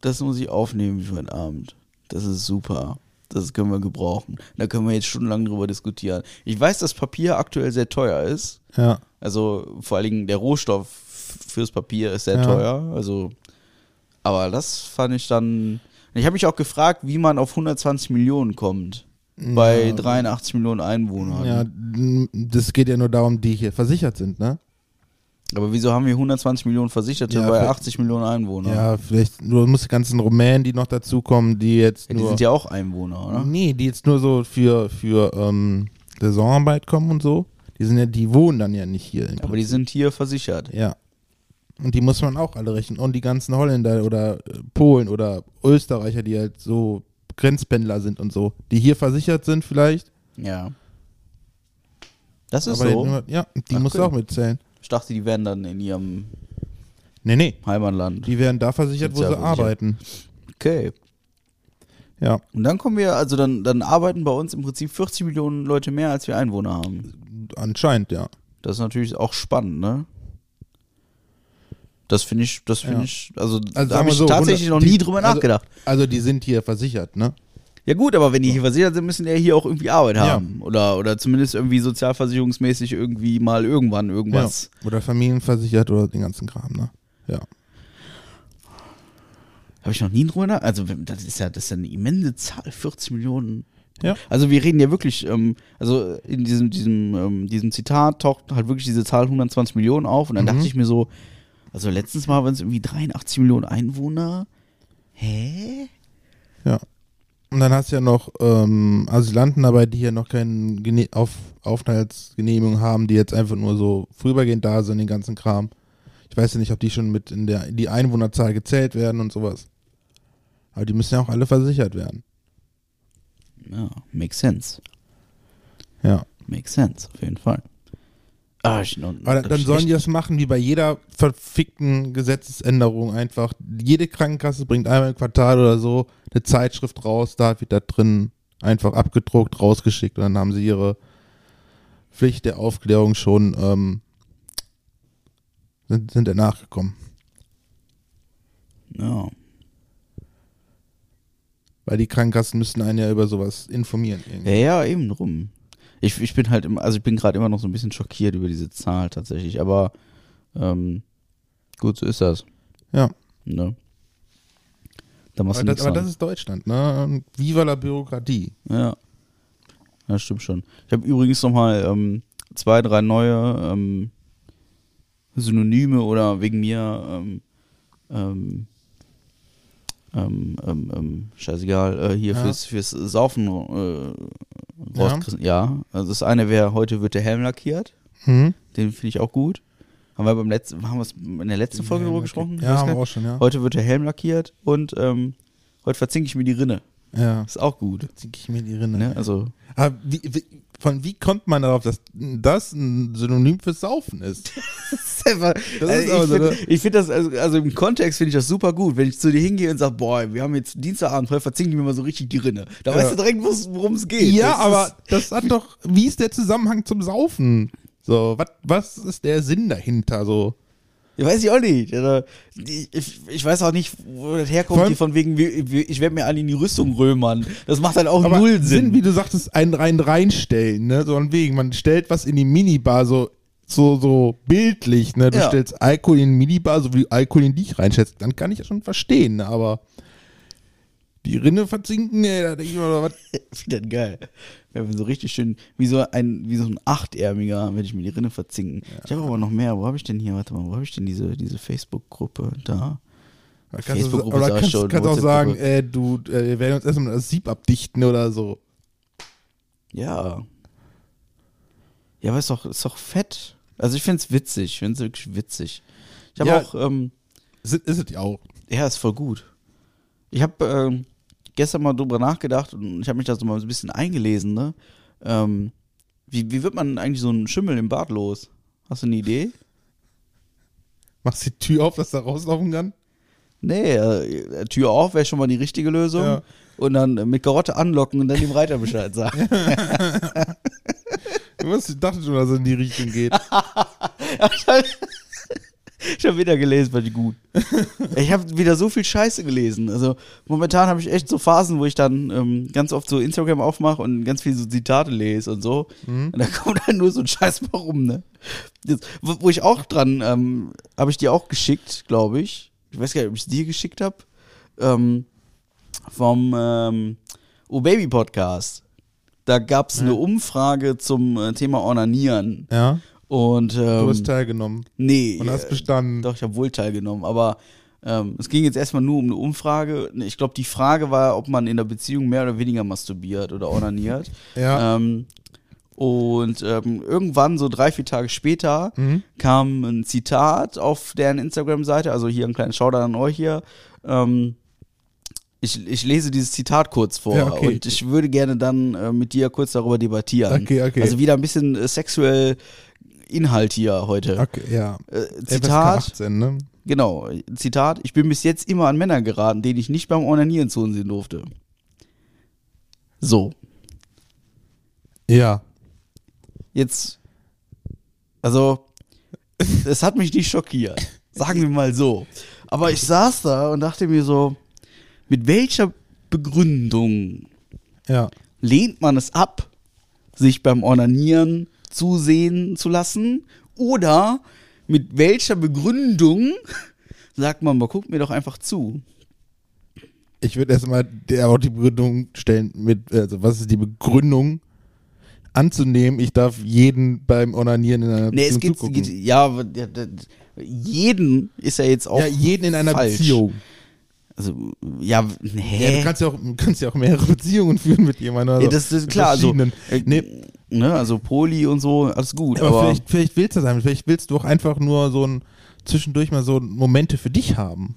das muss ich aufnehmen für heute Abend. Das ist super. Das können wir gebrauchen. Da können wir jetzt stundenlang drüber diskutieren. Ich weiß, dass Papier aktuell sehr teuer ist. Ja. Also vor allen Dingen der Rohstoff fürs Papier ist sehr Ja. teuer. Also, aber das fand ich dann. Ich habe mich auch gefragt, wie man auf 120 Millionen kommt. Bei Ja. 83 Millionen Einwohnern. Ja, das geht ja nur darum, die hier versichert sind, ne? Aber wieso haben wir 120 Millionen Versicherte Ja, bei vielleicht- 80 Millionen Einwohnern? Ja, vielleicht nur muss die ganzen Rumänen, die noch dazukommen, die jetzt Ja, die nur. sind ja auch Einwohner, oder? Nee, die jetzt nur so für, für ähm, Saisonarbeit kommen und so. Die sind ja, die wohnen dann ja nicht hier. Aber die sind hier versichert. Ja. Und die muss man auch alle rechnen. Und die ganzen Holländer oder äh, Polen oder Österreicher, die halt so Grenzpendler sind und so, die hier versichert sind vielleicht. Ja. Das ist aber so. nur- ja, die Ach, muss okay. auch mitzählen. Ich dachte, die wären dann in ihrem Nee, nee. Heimatland. Die werden da versichert, wo sie Sozialversichert. arbeiten. Okay. Ja. Und dann kommen wir, also dann, dann arbeiten bei uns im Prinzip 40 Millionen Leute mehr, als wir Einwohner haben. Anscheinend, ja. Das ist natürlich auch spannend, ne? Das finde ich, das finde Ja. ich, also, Also da habe ich so, tatsächlich 100 noch nie die- drüber also- nachgedacht. Also die sind hier versichert, ne? Ja gut, aber wenn die hier versichert sind, müssen die ja hier auch irgendwie Arbeit Ja. haben. Oder, oder zumindest irgendwie sozialversicherungsmäßig irgendwie mal irgendwann irgendwas. Ja. Oder familienversichert oder den ganzen Kram, ne? Ja. Habe ich noch nie drüber nach. Also das ist ja, das ist ja eine immense Zahl, 40 Millionen. Ja. Also wir reden ja wirklich, ähm, also in diesem, diesem, ähm, diesem Zitat taucht halt wirklich diese Zahl 120 Millionen auf und dann Mhm. dachte ich mir so, also letztens mal waren es irgendwie 83 Millionen Einwohner. Hä? Ja. Und dann hast du ja noch ähm, Asylanten dabei, die hier noch keine Gene Auf Aufenthaltsgenehmigung haben, die jetzt einfach nur so vorübergehend da sind, den ganzen Kram. Ich weiß ja nicht, ob die schon mit in der die Einwohnerzahl gezählt werden und sowas. Aber die müssen ja auch alle versichert werden. Ja, makes sense. Ja. Makes sense, auf jeden Fall. Ah, ich, noch, Aber dann, dann sollen die das machen wie bei jeder verfickten Gesetzesänderung einfach. Jede Krankenkasse bringt einmal im Quartal oder so eine Zeitschrift raus, da wird da drin einfach abgedruckt, rausgeschickt und dann haben sie ihre Pflicht der Aufklärung schon ähm, sind, sind er nachgekommen. Ja. Weil die Krankenkassen müssen einen ja über sowas informieren. irgendwie. Ja, ja, eben drum. Ich, ich bin halt immer, also ich bin gerade immer noch so ein bisschen schockiert über diese Zahl tatsächlich, aber ähm, gut, so ist das. Ja. Ne? Da machst Aber du das, aber das ist Deutschland, ne? Viva la Bürokratie. Ja. Ja, stimmt schon. Ich habe übrigens nochmal ähm, zwei, drei neue ähm, Synonyme oder wegen mir ähm, ähm, ähm, ähm, ähm, scheißegal, äh, hier Ja. fürs, fürs Saufen äh, Ja. Ja. also das eine wäre, heute wird der Helm lackiert. Mhm. Den finde ich auch gut. Haben wir beim letzten, haben wir es in der letzten Folge drüber gesprochen? Ja, haben wir auch schon, ja. Heute wird der Helm lackiert und ähm, heute verzinke ich mir die Rinne. Ja. Ist auch gut. Ziehe ich mir die Rinne. Ne? Also, Aber wie, wie, von wie kommt man darauf, dass das ein Synonym für Saufen ist? Das ist ist aber ich so, finde ne? find das, also, also im Kontext finde ich das super gut, wenn ich zu dir hingehe und sage, boah, wir haben jetzt Dienstagabend, heute verzinken wir mal so richtig die Rinne. Da Ja. weißt du direkt, worum es geht. Ja, Das aber das hat doch, wie ist der Zusammenhang zum Saufen? So, was ist der Sinn dahinter? So, ja, weiß ich auch nicht. Also, ich, ich, ich weiß auch nicht, wo das herkommt, allem- hier von wegen, ich werde mir alle in die Rüstung römern. Das macht halt auch aber null Sinn, Sinn. wie du sagtest, ein rein reinstellen, ne? So von wegen, man stellt was in die Minibar so, so, so bildlich, ne? Du Ja. stellst Alkohol in die Minibar, so wie Alkohol in dich reinstellst, dann kann ich ja schon verstehen, ne? Aber die Rinne verzinken, ey, da denke ich mal, was? Wieder geil. Wenn wir so richtig schön, wie so ein, wie so ein Achtärmiger, werde ich mir die Rinne verzinken. Ich habe aber noch mehr. Wo habe ich denn hier? Warte mal, wo habe ich denn diese, diese Facebook-Gruppe? Da. Da kannst du, Facebook-Gruppe auch kannst, schon, kannst auch sagen, äh, du, äh, wir werden uns erstmal das Sieb abdichten oder so. Ja. Ja, aber ist doch, ist doch fett. Also ich finde es witzig. Ich finde es wirklich witzig. Ich habe Ja. auch, ähm, Ist, ist es ja auch. ja, ist voll gut. Ich habe ähm, gestern mal drüber nachgedacht und ich habe mich da so mal ein bisschen eingelesen, ne? Ähm, wie, wie wird man eigentlich so einen Schimmel im Bad los? Hast du eine Idee? Machst die Tür auf, dass da rauslaufen kann? Nee, äh, Tür auf wäre schon mal die richtige Lösung. Ja. Und dann mit Karotte anlocken und dann dem Reiter Bescheid sagen. Was? Ich dachte schon, dass es in die Richtung geht. ich habe wieder gelesen, war die gut. Ich habe wieder so viel Scheiße gelesen. Also momentan habe ich echt so Phasen, wo ich dann ähm, ganz oft so Instagram aufmache und ganz viel so Zitate lese und so. Und da kommt dann nur so ein Scheiß mal rum, ne? Jetzt, wo, wo ich auch dran, ähm, habe ich dir auch geschickt, glaube ich. Ich weiß gar nicht, ob ich es dir geschickt habe. Ähm, vom ähm, Oh Baby Podcast. Da gab es eine Umfrage zum äh, Thema Ornanieren. Ja. Und ähm, Du hast teilgenommen nee, und hast äh, bestanden. doch, ich habe wohl teilgenommen, aber ähm, es ging jetzt erstmal nur um eine Umfrage. Ich glaube, die Frage war, ob man in der Beziehung mehr oder weniger masturbiert oder onaniert. Ja. Ähm, und ähm, irgendwann, so drei, vier Tage später, Mhm. kam ein Zitat auf deren Instagram-Seite, also hier ein kleiner Shoutout an euch hier. Ähm, ich, ich lese dieses Zitat kurz vor Ja, okay. und ich würde gerne dann äh, mit dir kurz darüber debattieren. Okay, okay. Also wieder ein bisschen äh, sexuell Inhalt hier heute. Okay, ja. Äh, FSK Zitat, 18, ne? genau, Zitat, ich bin bis jetzt immer an Männer geraten, denen ich nicht beim Onanieren zusehen durfte. So, Ja. jetzt, also, es hat mich nicht schockiert, sagen wir mal so. Aber ich saß da und dachte mir so, mit welcher Begründung Ja. lehnt man es ab, sich beim Onanieren zusehen zu lassen? Oder mit welcher Begründung sagt man, man guckt mir doch einfach zu? Ich würde erstmal auch die Begründung stellen mit, also was ist die Begründung anzunehmen, ich darf jeden beim Onanieren in einer Nee, es Beziehung geht, zugucken. geht ja, jeden ist ja jetzt auch ja, jeden in einer falsch. Beziehung. Also, ja, Ja, nee. du kannst ja auch, kannst ja auch mehrere Beziehungen führen mit jemandem. Also ja, das ist mit klar, also, äh, Nee. Ne, also Poli und so, alles gut, aber, aber, vielleicht, vielleicht willst du das einfach. Vielleicht willst du auch einfach nur so ein zwischendurch mal so Momente für dich haben.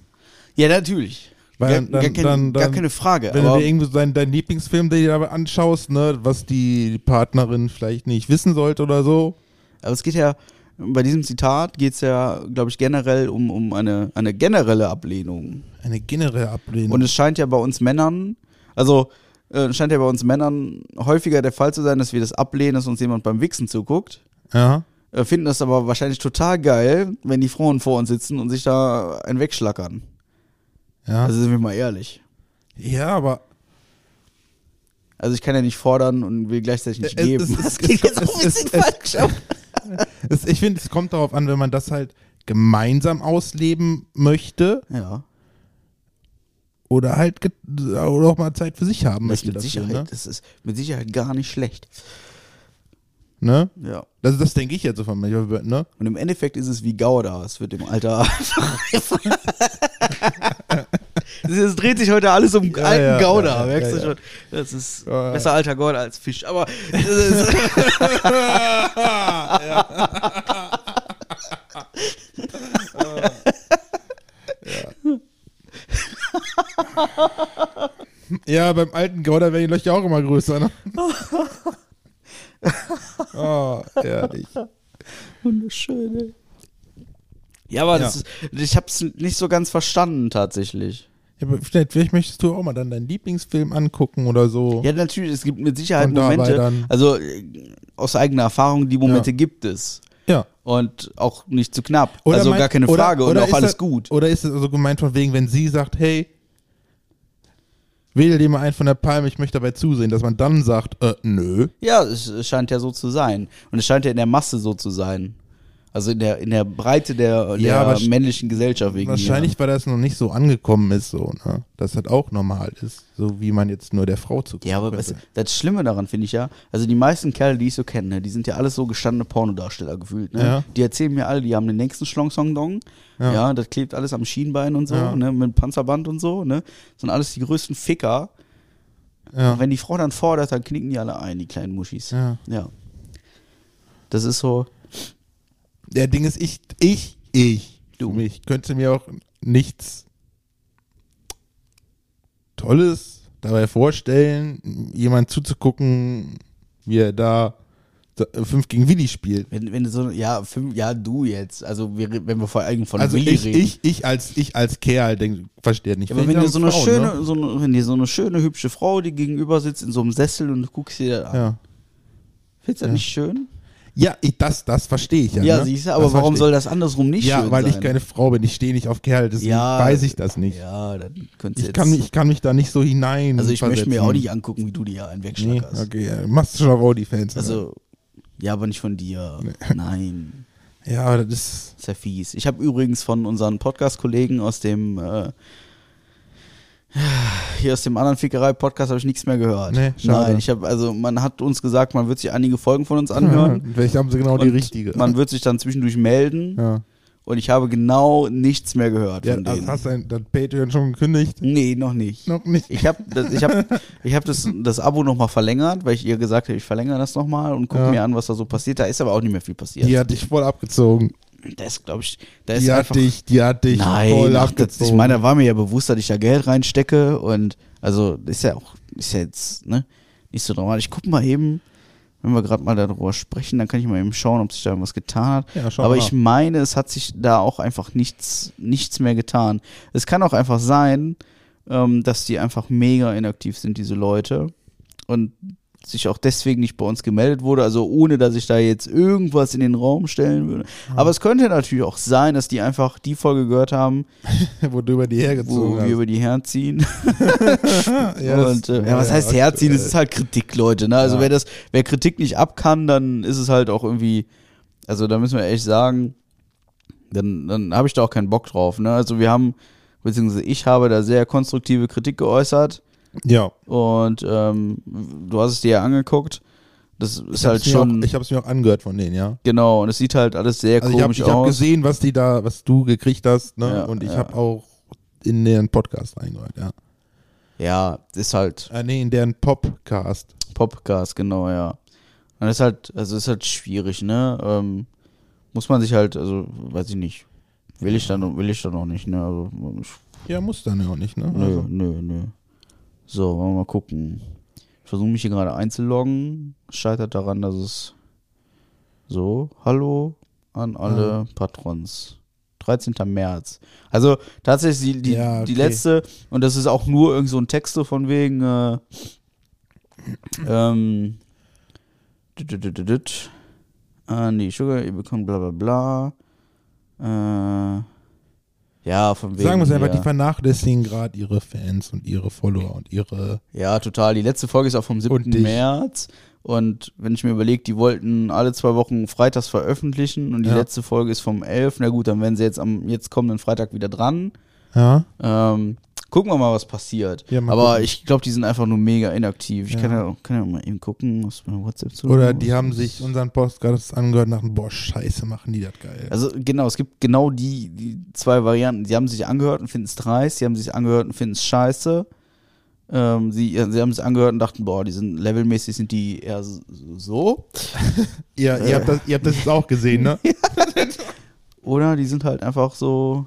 ja, natürlich. Weil gar, dann- gar, keine, dann- gar dann- keine Frage. Wenn du dir irgendwie so deinen, deinen Lieblingsfilm dir dabei anschaust, ne, was die Partnerin vielleicht nicht wissen sollte oder so. Aber es geht ja, bei diesem Zitat geht es ja, glaube ich, generell um, um eine, eine generelle Ablehnung. Eine generelle Ablehnung. Und es scheint ja bei uns Männern, also äh, scheint ja bei uns Männern häufiger der Fall zu sein, dass wir das ablehnen, dass uns jemand beim Wichsen zuguckt. ja. Äh, finden das aber wahrscheinlich total geil, wenn die Frauen vor uns sitzen und sich da ein wegschlackern. Ja. Also sind wir mal ehrlich. ja, aber Also ich kann ja nicht fordern und will gleichzeitig nicht Es- geben. es- das klingt jetzt auch ein bisschen falsch. ich finde, es kommt darauf an, wenn man das halt gemeinsam ausleben möchte Ja, oder halt oder auch mal Zeit für sich haben das möchte. mit dafür, Sicherheit, das ist mit Sicherheit gar nicht schlecht. Ne? Ne? Ja. Das, das denke ich jetzt so von mir. Ne? Und im Endeffekt ist es wie Gouda. Es wird im Alter. Es dreht sich heute alles um Ja, alten ja, Gouda, ja, ja, merkst ja, du ja. schon? Das ist Ja, ja. besser alter Gouda als Fisch. Aber das ist, Ja, beim alten Gouda werden die Löcher auch immer größer, ne? oh, ehrlich. Wunderschön, ey. Ja, aber Das ist, ich hab's nicht so ganz verstanden, tatsächlich. Ja, aber vielleicht, vielleicht möchtest du auch mal dann deinen Lieblingsfilm angucken oder so. Ja, natürlich, es gibt mit Sicherheit Und Momente, dann- also äh, aus eigener Erfahrung, die Momente gibt es. Ja. Und auch nicht zu knapp. Oder also meint- gar keine oder- Frage oder und auch alles das, gut. Oder ist es also gemeint von wegen, wenn sie sagt, hey, wähle dir mal einen von der Palme, ich möchte dabei zusehen, dass man dann sagt, äh, nö. Ja, es scheint ja so zu sein. Und es scheint ja in der Masse so zu sein. Also in der, in der Breite der, der Ja, wahrsch- männlichen Gesellschaft wegen Wahrscheinlich, weil das noch nicht so angekommen ist, so, ne? Dass das auch normal ist, so wie man jetzt nur der Frau zuguckt. Ja, aber du, das Schlimme daran finde ich ja, also die meisten Kerle, die ich so kenne, ne, die sind ja alles so gestandene Pornodarsteller gefühlt. Ne? Ja. Die erzählen mir alle, die haben den nächsten Schlong-Song-Dong. Ja. Ja. das klebt alles am Schienbein und so, Ja. ne, mit Panzerband und so. Ne? Das sind alles die größten Ficker. ja. Und wenn die Frau dann fordert, dann knicken die alle ein, die kleinen Muschis. ja. Ja. Das ist so, Der Ding ist, ich, ich, ich, Du. du, ich könnte mir auch nichts Tolles dabei vorstellen, jemand zuzugucken, wie er da 5 gegen Willi spielt. wenn, wenn du so, ja, fünf, ja, du jetzt, also wir, wenn wir vor allem von Also Willi ich, reden. ich, ich als ich als Kerl denk, verstehe nicht. Ja, aber wenn dir so eine schöne, ne? so eine, wenn dir so eine schöne, hübsche Frau, die gegenüber sitzt in so einem Sessel und du guckst dir das an. Ja, Findest du das Ja. nicht schön? Ja ich, das, das verstehe ich ja. Ja, ne? siehst du, aber Das warum soll das andersrum nicht ich. Ja, schön weil sein? ich keine Frau bin. Ich stehe nicht auf Kerl, deswegen Ja, weiß ich das nicht. Ja, dann könntest Ich kann, mich, ich kann mich da nicht so hinein. also ich möchte mir versetzen. auch nicht angucken, wie du dir einen Nee, wegschlackerst. okay, ja. machst du schon auf Audi-Fans. Also, ja, aber nicht von dir. Nein. Ja, das ist. Ja fies. Ich habe übrigens von unseren Podcast-Kollegen aus dem äh, hier aus dem anderen Fickerei-Podcast habe ich nichts mehr gehört. Nee, schade. Nein, ich habe also man hat uns gesagt, man wird sich einige Folgen von uns anhören. Vielleicht haben sie genau die richtige. Man wird sich dann zwischendurch melden ja. und ich habe genau nichts mehr gehört Ja, von also denen. hast du ein, das Patreon schon gekündigt? nee, noch nicht. Noch nicht. Ich habe das, ich hab, ich hab das, das Abo nochmal verlängert, weil ich ihr gesagt habe, ich verlängere das nochmal und gucke Ja. mir an, was da so passiert. Da ist aber auch nicht mehr viel passiert. Die hat dich voll abgezogen. Da ist, glaube ich, ist Die hat einfach. dich, die hat dich Nein, voll ach, das, ich meine, da war mir ja bewusst, dass ich da Geld reinstecke und also ist ja auch, ist ja jetzt, ne, nicht so dramatisch. Ich guck mal eben, wenn wir gerade mal darüber sprechen, dann kann ich mal eben schauen, ob sich da irgendwas getan hat. Ja, Aber mal. ich meine, es hat sich da auch einfach nichts, nichts mehr getan. Es kann auch einfach sein, ähm, dass die einfach mega inaktiv sind, diese Leute. Und sich auch deswegen nicht bei uns gemeldet wurde, also ohne dass ich da jetzt irgendwas in den Raum stellen würde. Aber es könnte natürlich auch sein, dass die einfach die Folge gehört haben, wo du über die wo hergezogen wir hast. über die herziehen. ja, und, äh, ja, was heißt herziehen? Es ist halt Kritik, Leute. Ne? Also Ja. wer das, wer Kritik nicht ab kann, dann ist es halt auch irgendwie, also da müssen wir echt sagen, dann, dann habe ich da auch keinen Bock drauf. Ne? Also wir haben, beziehungsweise ich habe da sehr konstruktive Kritik geäußert Ja. und ähm, du hast es dir ja angeguckt. Das ist Ich halt schon, Auch, ich habe es mir auch angehört von denen, ja. genau, und es sieht halt alles sehr Also ich habe komisch ich hab aus. gesehen, was die da, was du gekriegt hast, ne? Ja, Und ich ja. habe auch in deren Podcast reingehört, ja. ja, ist halt Äh, nee, in deren Popcast. Popcast, genau, ja. Und das ist halt, also ist halt schwierig, ne? Ähm, muss man sich halt, also, weiß ich nicht. Will ich dann, will ich dann auch nicht, ne? Also, ich, Ja, muss dann ja auch nicht, ne? nö, Also, nö, nö. So, wollen wir mal gucken. Ich versuche mich hier gerade einzuloggen. Scheitert daran, dass es so, hallo an alle Patrons. 13. März. Also tatsächlich die, die, Ja, die okay. letzte, und das ist auch nur irgend so ein Text so von wegen, äh, ähm. Ah, nee, Sugar, ihr bekommt bla bla bla. Äh, ja, von wegen. sagen wir es einfach, ja. die vernachlässigen gerade ihre Fans und ihre Follower und ihre. Ja, total. Die letzte Folge ist auch vom 7. Und. März. Und wenn ich mir überlege, die wollten alle zwei Wochen freitags veröffentlichen und die Ja. letzte Folge ist vom 11. Na gut, dann werden sie jetzt am jetzt kommenden Freitag wieder dran. Ja. Ähm, gucken wir mal, was passiert. Ja, mal Aber gucken. ich glaube, die sind einfach nur mega inaktiv. Ich Ja. kann, ja, kann ja mal eben gucken, was bei WhatsApp zu Oder die haben sich unseren Podcast angehört und dachten, boah, scheiße, machen die das geil. Also genau, es gibt genau die, die zwei Varianten. Sie haben sich angehört und finden es dreist, sie haben sich angehört und finden es scheiße. Ähm, sie, sie haben es angehört und dachten, boah, die sind levelmäßig sind die eher so. ihr, ihr, habt das, ihr habt das jetzt auch gesehen, ne? Oder die sind halt einfach so.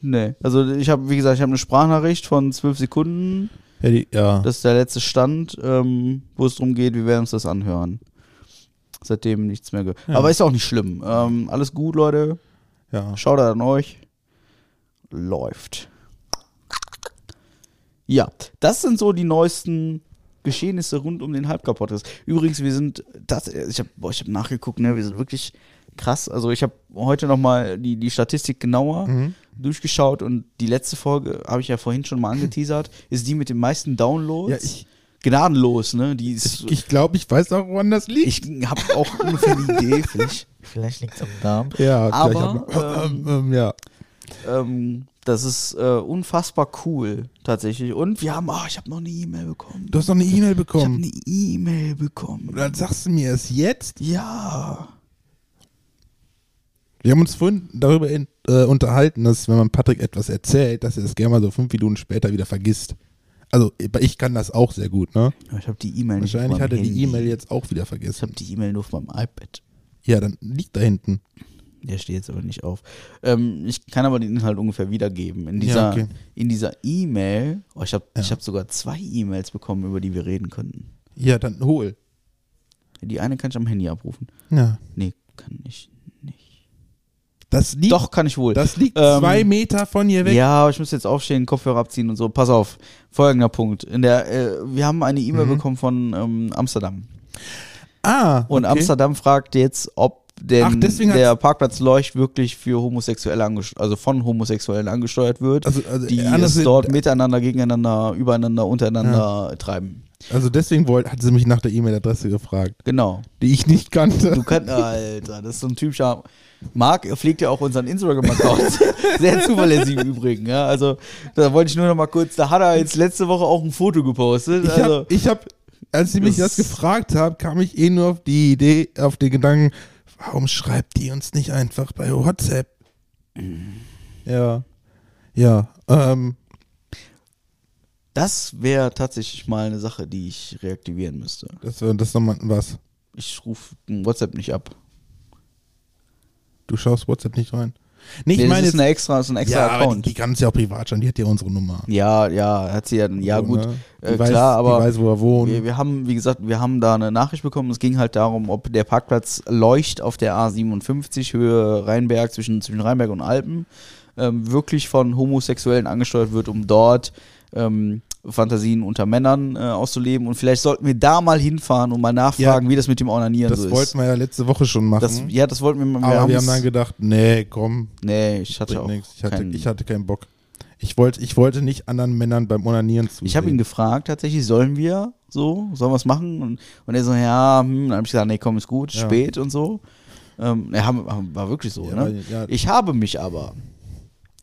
Nee. Also ich habe, wie gesagt, ich habe eine Sprachnachricht von zwölf Sekunden. Ja, die, ja. Das ist der letzte Stand, ähm, wo es darum geht, wir werden uns das anhören. Seitdem nichts mehr gehört. Ja. Aber ist auch nicht schlimm. Ähm, alles gut, Leute. ja. Schaut an euch. Läuft. Ja, das sind so die neuesten Geschehnisse rund um den Halbkapottes. Übrigens, wir sind, das, ich habe ich hab nachgeguckt, ne, wir sind wirklich krass. Also ich habe heute nochmal die, die Statistik genauer Mhm. durchgeschaut und die letzte Folge, habe ich ja vorhin schon mal angeteasert, ist die mit den meisten Downloads. Ja, ich- Gnadenlos, ne? Die ist, Ich, ich glaube, ich weiß auch, woran das liegt. ich habe auch ungefähr eine Idee. Vielleicht, vielleicht liegt es am Namen. ja, aber, ähm, ähm, ja. Ähm, das ist äh, unfassbar cool, tatsächlich. Und wir haben, ah, ich habe noch eine E-Mail bekommen. Du hast noch eine E-Mail ich habe bekommen. eine E-Mail bekommen. Und dann sagst du mir es jetzt. Ja. Wir haben uns vorhin darüber in, äh, unterhalten, dass wenn man Patrick etwas erzählt, dass er es gerne mal so fünf Minuten später wieder vergisst. Also ich kann das auch sehr gut, ne? Ja, Ich habe die E-Mail nicht Wahrscheinlich hat er die. E-Mail jetzt auch wieder Ich vergessen. habe die E-Mail nur auf meinem iPad. Ja, dann liegt da hinten. Der steht jetzt aber nicht auf. Ähm, ich kann aber den Inhalt ungefähr wiedergeben. In Ja, dieser okay. in dieser E-Mail, oh, ich habe Ja. ich hab sogar zwei E-Mails bekommen, über die wir reden könnten. Ja, dann hol. Die eine kann ich am Handy abrufen. Ja. Nee, kann ich nicht. Das liegt, Doch, kann ich wohl. das liegt Ähm, zwei Meter von hier weg. Ja, aber ich muss jetzt aufstehen, Kopfhörer abziehen und so. Pass auf, folgender Punkt. In der, äh, wir haben eine E-Mail Mhm. bekommen von ähm, Amsterdam. Ah, Und okay. Amsterdam fragt jetzt, ob denn Ach, der Parkplatz Leucht wirklich für Homosexuelle angesteuert, also von Homosexuellen angesteuert wird, Also, also, die es dort miteinander, gegeneinander, übereinander, untereinander treiben. Also deswegen wollte, hat sie mich nach der E-Mail-Adresse gefragt, Genau. die ich nicht kannte. Du kannst, Alter, das ist so ein typischer. Marc pflegt ja auch unseren Instagram-Account. Sehr zuverlässig im Übrigen, ja. Also, da wollte ich nur noch mal kurz, da hat er jetzt letzte Woche auch ein Foto gepostet. Ich also, hab, ich als sie mich das gefragt haben, kam ich eh nur auf die Idee, auf den Gedanken, warum schreibt die uns nicht einfach bei WhatsApp? Ja. Ja, ähm, das wäre tatsächlich mal eine Sache, die ich reaktivieren müsste. das wäre das nochmal was. Ich rufe WhatsApp nicht ab. Du schaust WhatsApp nicht rein. Nee, ich Nee, meine das ist eine extra, das ist ein extra ja, aber die, Account. die kann es ja auch privat schon, die hat ja unsere Nummer. ja, ja, hat sie ja, ja So, gut, ne? äh, weiß, klar, aber Die weiß, wo er wohnt. wir, wir haben, wie gesagt, wir haben da eine Nachricht bekommen. Es ging halt darum, ob der Parkplatz Leucht auf der A57 Höhe Rheinberg zwischen, zwischen Rheinberg und Alpen ähm, wirklich von Homosexuellen angesteuert wird, um dort ähm, Fantasien unter Männern äh, auszuleben. Und vielleicht sollten wir da mal hinfahren und mal nachfragen, wie das mit dem Onanieren das so wollten ist. wir ja letzte Woche schon machen. Das, ja, das wollten wir mal. aber wir haben dann gedacht, nee, komm, Nee, ich hatte auch nichts. Ich hatte, keinen, ich hatte keinen Bock. Ich wollte, ich wollte nicht anderen Männern beim Onanieren zusehen. Ich habe ihn gefragt, tatsächlich, sollen wir so, sollen wir es machen? Und, und er so, ja, hm, dann habe ich gesagt, nee, komm, ist gut, Ja. spät und so. Ähm, ja, war wirklich so, ja, ne? ja, Ich habe mich aber,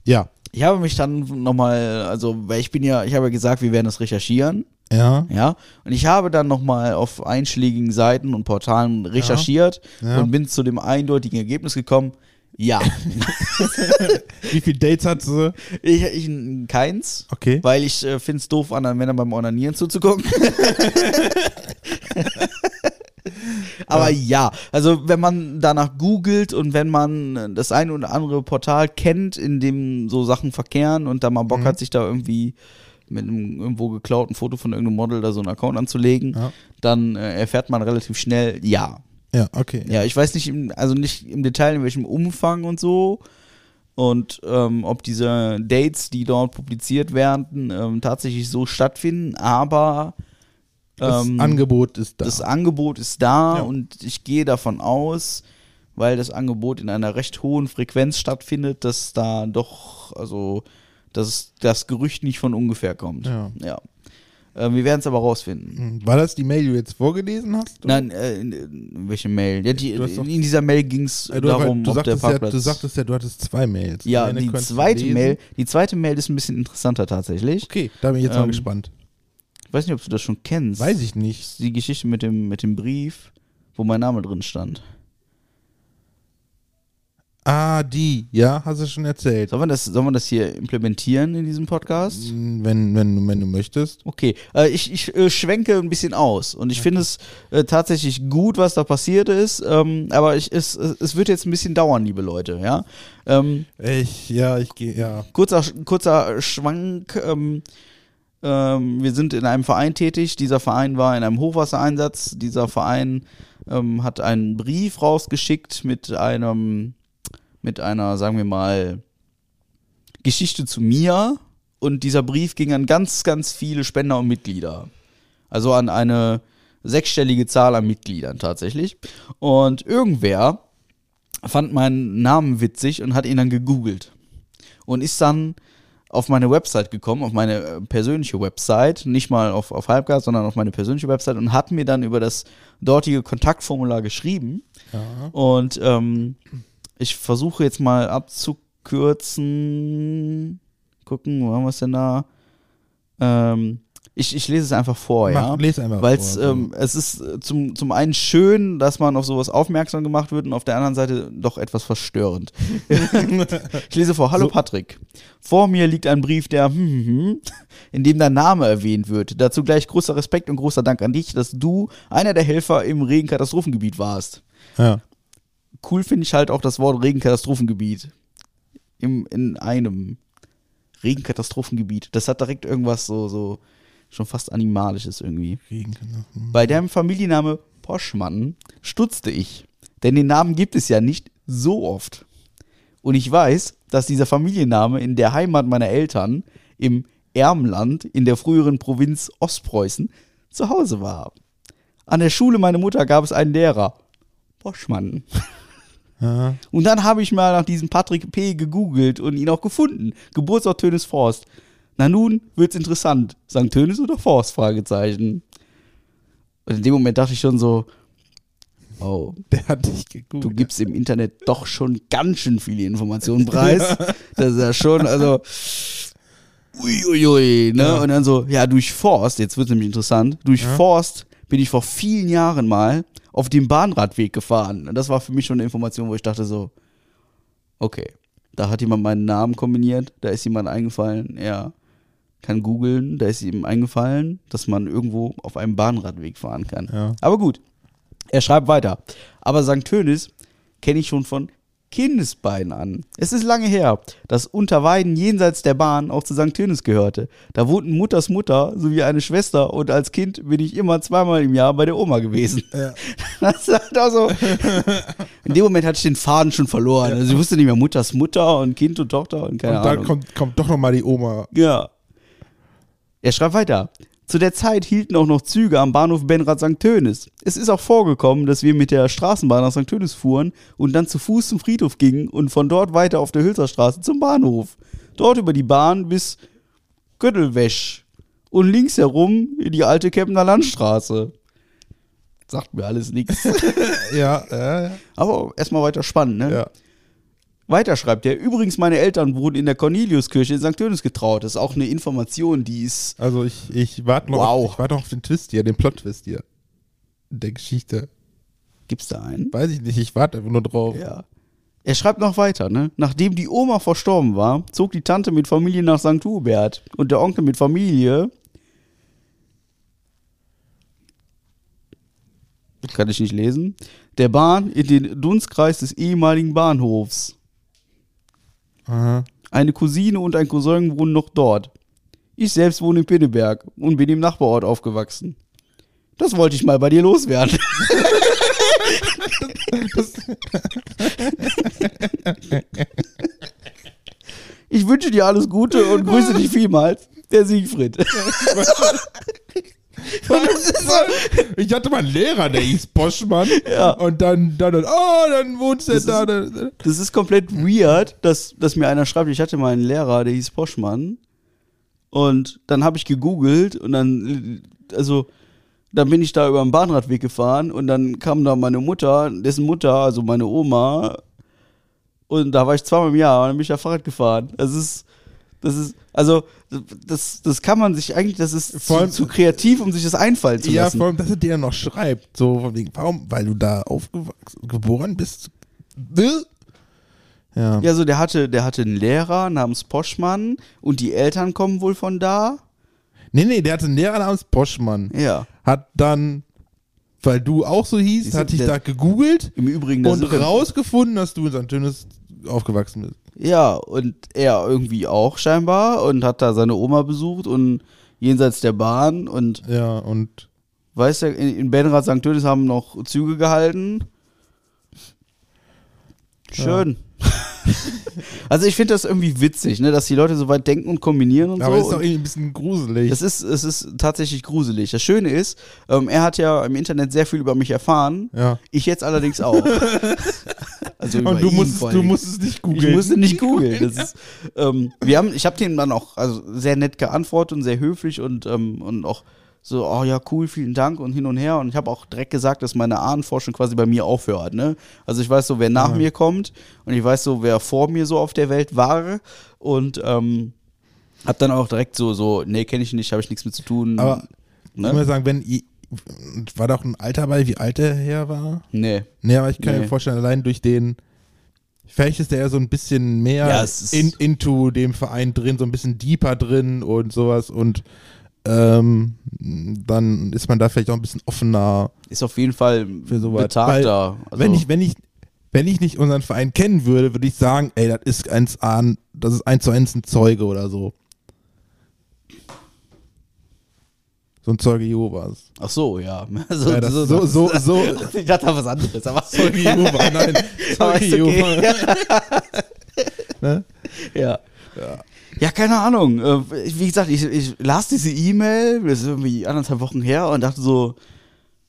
ja, ich habe mich dann nochmal, also, weil ich bin ja, ich habe ja gesagt, wir werden das recherchieren, ja, ja, und ich habe dann nochmal auf einschlägigen Seiten und Portalen recherchiert ja. und bin zu dem eindeutigen Ergebnis gekommen, ja, Wie viele Dates hat sie? ich, ich keins, Okay. weil ich äh, finde es doof, anderen Männern beim Onanieren zuzugucken. Aber ja. also wenn man danach googelt und wenn man das eine oder andere Portal kennt, in dem so Sachen verkehren und da mal Bock Mhm. hat, sich da irgendwie mit einem irgendwo geklauten Foto von irgendeinem Model da so einen Account anzulegen, Ja. dann äh, erfährt man relativ schnell, ja. Ja, okay. Ja, ich weiß nicht, im, also nicht im Detail, in welchem Umfang und so. Und ähm, ob diese Dates, die dort publiziert werden, ähm, tatsächlich so stattfinden, aber Das ähm, Angebot ist da. das Angebot ist da Ja. und ich gehe davon aus, weil das Angebot in einer recht hohen Frequenz stattfindet, dass da doch, also, dass das Gerücht nicht von ungefähr kommt. Ja. ja. Ähm, wir werden es aber rausfinden. Hm, War das die Mail, die du jetzt vorgelesen hast? Nein, äh, welche Mail? Ja, die, Du doch- in dieser Mail ging es Äh, du, darum, du, ob der sagtest ja, du sagtest ja, du hattest zwei Mails. ja, die du zweite. Mail, die zweite Mail ist ein bisschen interessanter tatsächlich. Okay, da bin ich jetzt mal Ähm, gespannt. Weiß nicht, ob du das schon kennst. Weiß ich Das nicht. ist die Geschichte mit dem, mit dem Brief, wo mein Name drin stand. Ah, die. Ja, hast du schon erzählt. Sollen wir das, sollen wir das hier implementieren in diesem Podcast? Wenn, wenn, wenn du möchtest. Okay, äh, ich, ich äh, schwenke ein bisschen aus und ich finde es äh, tatsächlich gut, was da passiert ist, ähm, aber ich, es, es es wird jetzt ein bisschen dauern, liebe Leute, ja. Ähm, Ich, ja, ich gehe, ja. kurzer, kurzer Schwank. Ähm, ähm, wir sind in einem Verein tätig. Dieser Verein war in einem Hochwassereinsatz. Dieser Verein ähm, hat einen Brief rausgeschickt mit einem, mit einer, sagen wir mal, Geschichte zu mir. Und dieser Brief ging an ganz, ganz viele Spender und Mitglieder. Also an eine sechsstellige Zahl an Mitgliedern tatsächlich. Und irgendwer fand meinen Namen witzig und hat ihn dann gegoogelt und ist dann auf meine Website gekommen, auf meine äh, persönliche Website, nicht mal auf, auf Halbgas, sondern auf meine persönliche Website und hat mir dann über das dortige Kontaktformular geschrieben. Und ähm, ich versuche jetzt mal abzukürzen. Gucken, wo haben wir es denn da? Ähm, ich, ich lese es einfach vor, Mach, ja. lese einfach Weil vor, ähm, es ist äh, zum, zum einen schön, dass man auf sowas aufmerksam gemacht wird und auf der anderen Seite doch etwas verstörend. ich lese vor, hallo Patrick. Vor mir liegt ein Brief, der, hm, hm, hm, in dem dein Name erwähnt wird. Dazu gleich großer Respekt und großer Dank an dich, dass du einer der Helfer im Regenkatastrophengebiet warst. Ja. Cool finde ich halt auch das Wort Regenkatastrophengebiet. Im, in einem Regenkatastrophengebiet. Das hat direkt irgendwas so, so schon fast Animalisches irgendwie. Bei dem Familienname Poschmann stutzte ich, denn den Namen gibt es ja nicht so oft. Und ich weiß, dass dieser Familienname in der Heimat meiner Eltern im Ermland in der früheren Provinz Ostpreußen zu Hause war. An der Schule meiner Mutter gab es einen Lehrer, Poschmann. Ja. Und dann habe ich mal nach diesem Patrick P. gegoogelt und ihn auch gefunden. Geburtsort Tönes Forst. Na nun wird's interessant. St. Tönes oder Forst? Fragezeichen. Und in dem Moment dachte ich schon so, oh, Der hat dich du gegoogelt. gibst im Internet doch schon ganz schön viele Informationen preis. Das ist ja schon, also, uiuiui, ui, ne? Ja. Und dann so, ja, durch Forst, jetzt wird's nämlich interessant, durch Forst bin ich vor vielen Jahren mal auf dem Bahnradweg gefahren. Und das war für mich schon eine Information, wo ich dachte so, okay, da hat jemand meinen Namen kombiniert, da ist jemand eingefallen, er kann googeln, da ist ihm eingefallen, dass man irgendwo auf einem Bahnradweg fahren kann. Ja. Aber gut, er schreibt weiter. Aber St. Tönis kenne ich schon von Kindesbeinen an. Es ist lange her, dass Unterweiden jenseits der Bahn auch zu St. Tönis gehörte. Da wohnten Mutters Mutter sowie eine Schwester und als Kind bin ich immer zweimal im Jahr bei der Oma gewesen. Ja. Das ist halt auch so. In dem Moment hatte ich den Faden schon verloren. Also ich wusste nicht mehr Mutters Mutter und Kind und Tochter und keine Und dann Ahnung. kommt, kommt doch nochmal die Oma. Ja. Er schreibt weiter. Zu der Zeit hielten auch noch Züge am Bahnhof Benrad St. Tönis. Es ist auch vorgekommen, dass wir mit der Straßenbahn nach St. Tönis fuhren und dann zu Fuß zum Friedhof gingen und von dort weiter auf der Hülserstraße zum Bahnhof. Dort über die Bahn bis Göttelwäsch und links herum in die alte Kempner Landstraße. Sagt mir alles nichts. Ja, ja, ja. Aber erstmal weiter spannend, ne? ja. Weiter schreibt er, übrigens, meine Eltern wurden in der Corneliuskirche in St. Tönis getraut. Das ist auch eine Information, die ist. Also ich, ich warte noch, Wow. ich warte noch auf den Twist hier, den Plot-Twist hier. Der Geschichte. Gibt's da einen? Weiß ich nicht, ich warte einfach nur drauf. Ja. Er schreibt noch weiter, ne? Nachdem die Oma verstorben war, zog die Tante mit Familie nach St. Hubert und der Onkel mit Familie. Kann ich nicht lesen. Der Bahn in den Dunstkreis des ehemaligen Bahnhofs. Aha. Eine Cousine und ein Cousin wohnen noch dort. Ich selbst wohne in Pinneberg und bin im Nachbarort aufgewachsen. Das wollte ich mal bei dir loswerden. Ich wünsche dir alles Gute und grüße dich vielmals. Der Siegfried. So, Ich hatte mal einen Lehrer, der hieß Boschmann. Ja. Und dann, dann, dann oh, dann wohnst du da. ist- da, da. das ist komplett weird, dass, dass mir einer schreibt, ich hatte mal einen Lehrer, der hieß Poschmann. Und dann habe ich gegoogelt und dann, also, dann bin ich da über den Bahnradweg gefahren und dann kam da meine Mutter, dessen Mutter, also meine Oma. Und da war ich zweimal im Jahr und dann bin ich da Fahrrad gefahren. Das ist, das ist, also, das, das kann man sich eigentlich, das ist Vor allem- zu, zu kreativ, um sich das einfallen zu Ja, lassen. vor allem, dass er dir noch schreibt. So von wegen, warum? Weil du da aufgewachsen, geboren bist. Ja. Ja, so der hatte, der hatte einen Lehrer namens Poschmann und die Eltern kommen wohl von da. Nee, nee, der hatte einen Lehrer namens Poschmann. Ja. Hat dann, weil du auch so hieß, Siehst hat du, dich der- da gegoogelt Im Übrigen, und rausgefunden, dass du in St. Tönis aufgewachsen bist. Ja, und er irgendwie auch scheinbar und hat da seine Oma besucht und jenseits der Bahn und Ja, und weißt du, in, in Benrad St. Tönis haben noch Züge gehalten. Schön. also ich finde das irgendwie witzig, ne, dass die Leute so weit denken und kombinieren und aber so. ist doch irgendwie ein bisschen gruselig. es ist, es ist tatsächlich gruselig. Das Schöne ist, ähm, er hat ja im Internet sehr viel über mich erfahren. ja. Ich jetzt allerdings auch. also Und du vor du allem. musstest nicht googeln. Ich musste nicht googeln. Ist, ähm, wir haben, ich habe dem dann auch also sehr nett geantwortet und sehr höflich und, ähm, und auch so, oh ja, cool, vielen Dank und hin und her. Und ich habe auch direkt gesagt, dass meine Ahnenforschung quasi bei mir aufhört. Ne? Also ich weiß so, wer nach Ja. mir kommt und ich weiß so, wer vor mir so auf der Welt war. Und ähm, hab dann auch direkt so, so, nee, kenne ich nicht, habe ich nichts mit zu tun. Aber ich ne? muss sagen, wenn war doch ein Alter bei, wie alt der her war? Nee. Nee, aber ich kann Nee. mir vorstellen, allein durch den, vielleicht ist der ja so ein bisschen mehr Ja, in, into dem Verein drin, so ein bisschen deeper drin und sowas und ähm, dann ist man da vielleicht auch ein bisschen offener Ist auf jeden Fall für sowas. betagter. Weil, wenn ich, wenn ich, wenn ich nicht unseren Verein kennen würde, würde ich sagen, ey, das ist eins an, das ist eins zu eins ein Zeuge oder so. So ein Zeuge Jehovas. Ach so, ja. Also, Ja, das, so, so, so, Ich dachte was anderes, aber. Zeuge Jehova, nein, Zeuge ist okay. Ne? Ja. Ja, keine Ahnung. Äh, Wie gesagt, ich, ich las diese E-Mail, das ist irgendwie anderthalb Wochen her und dachte so,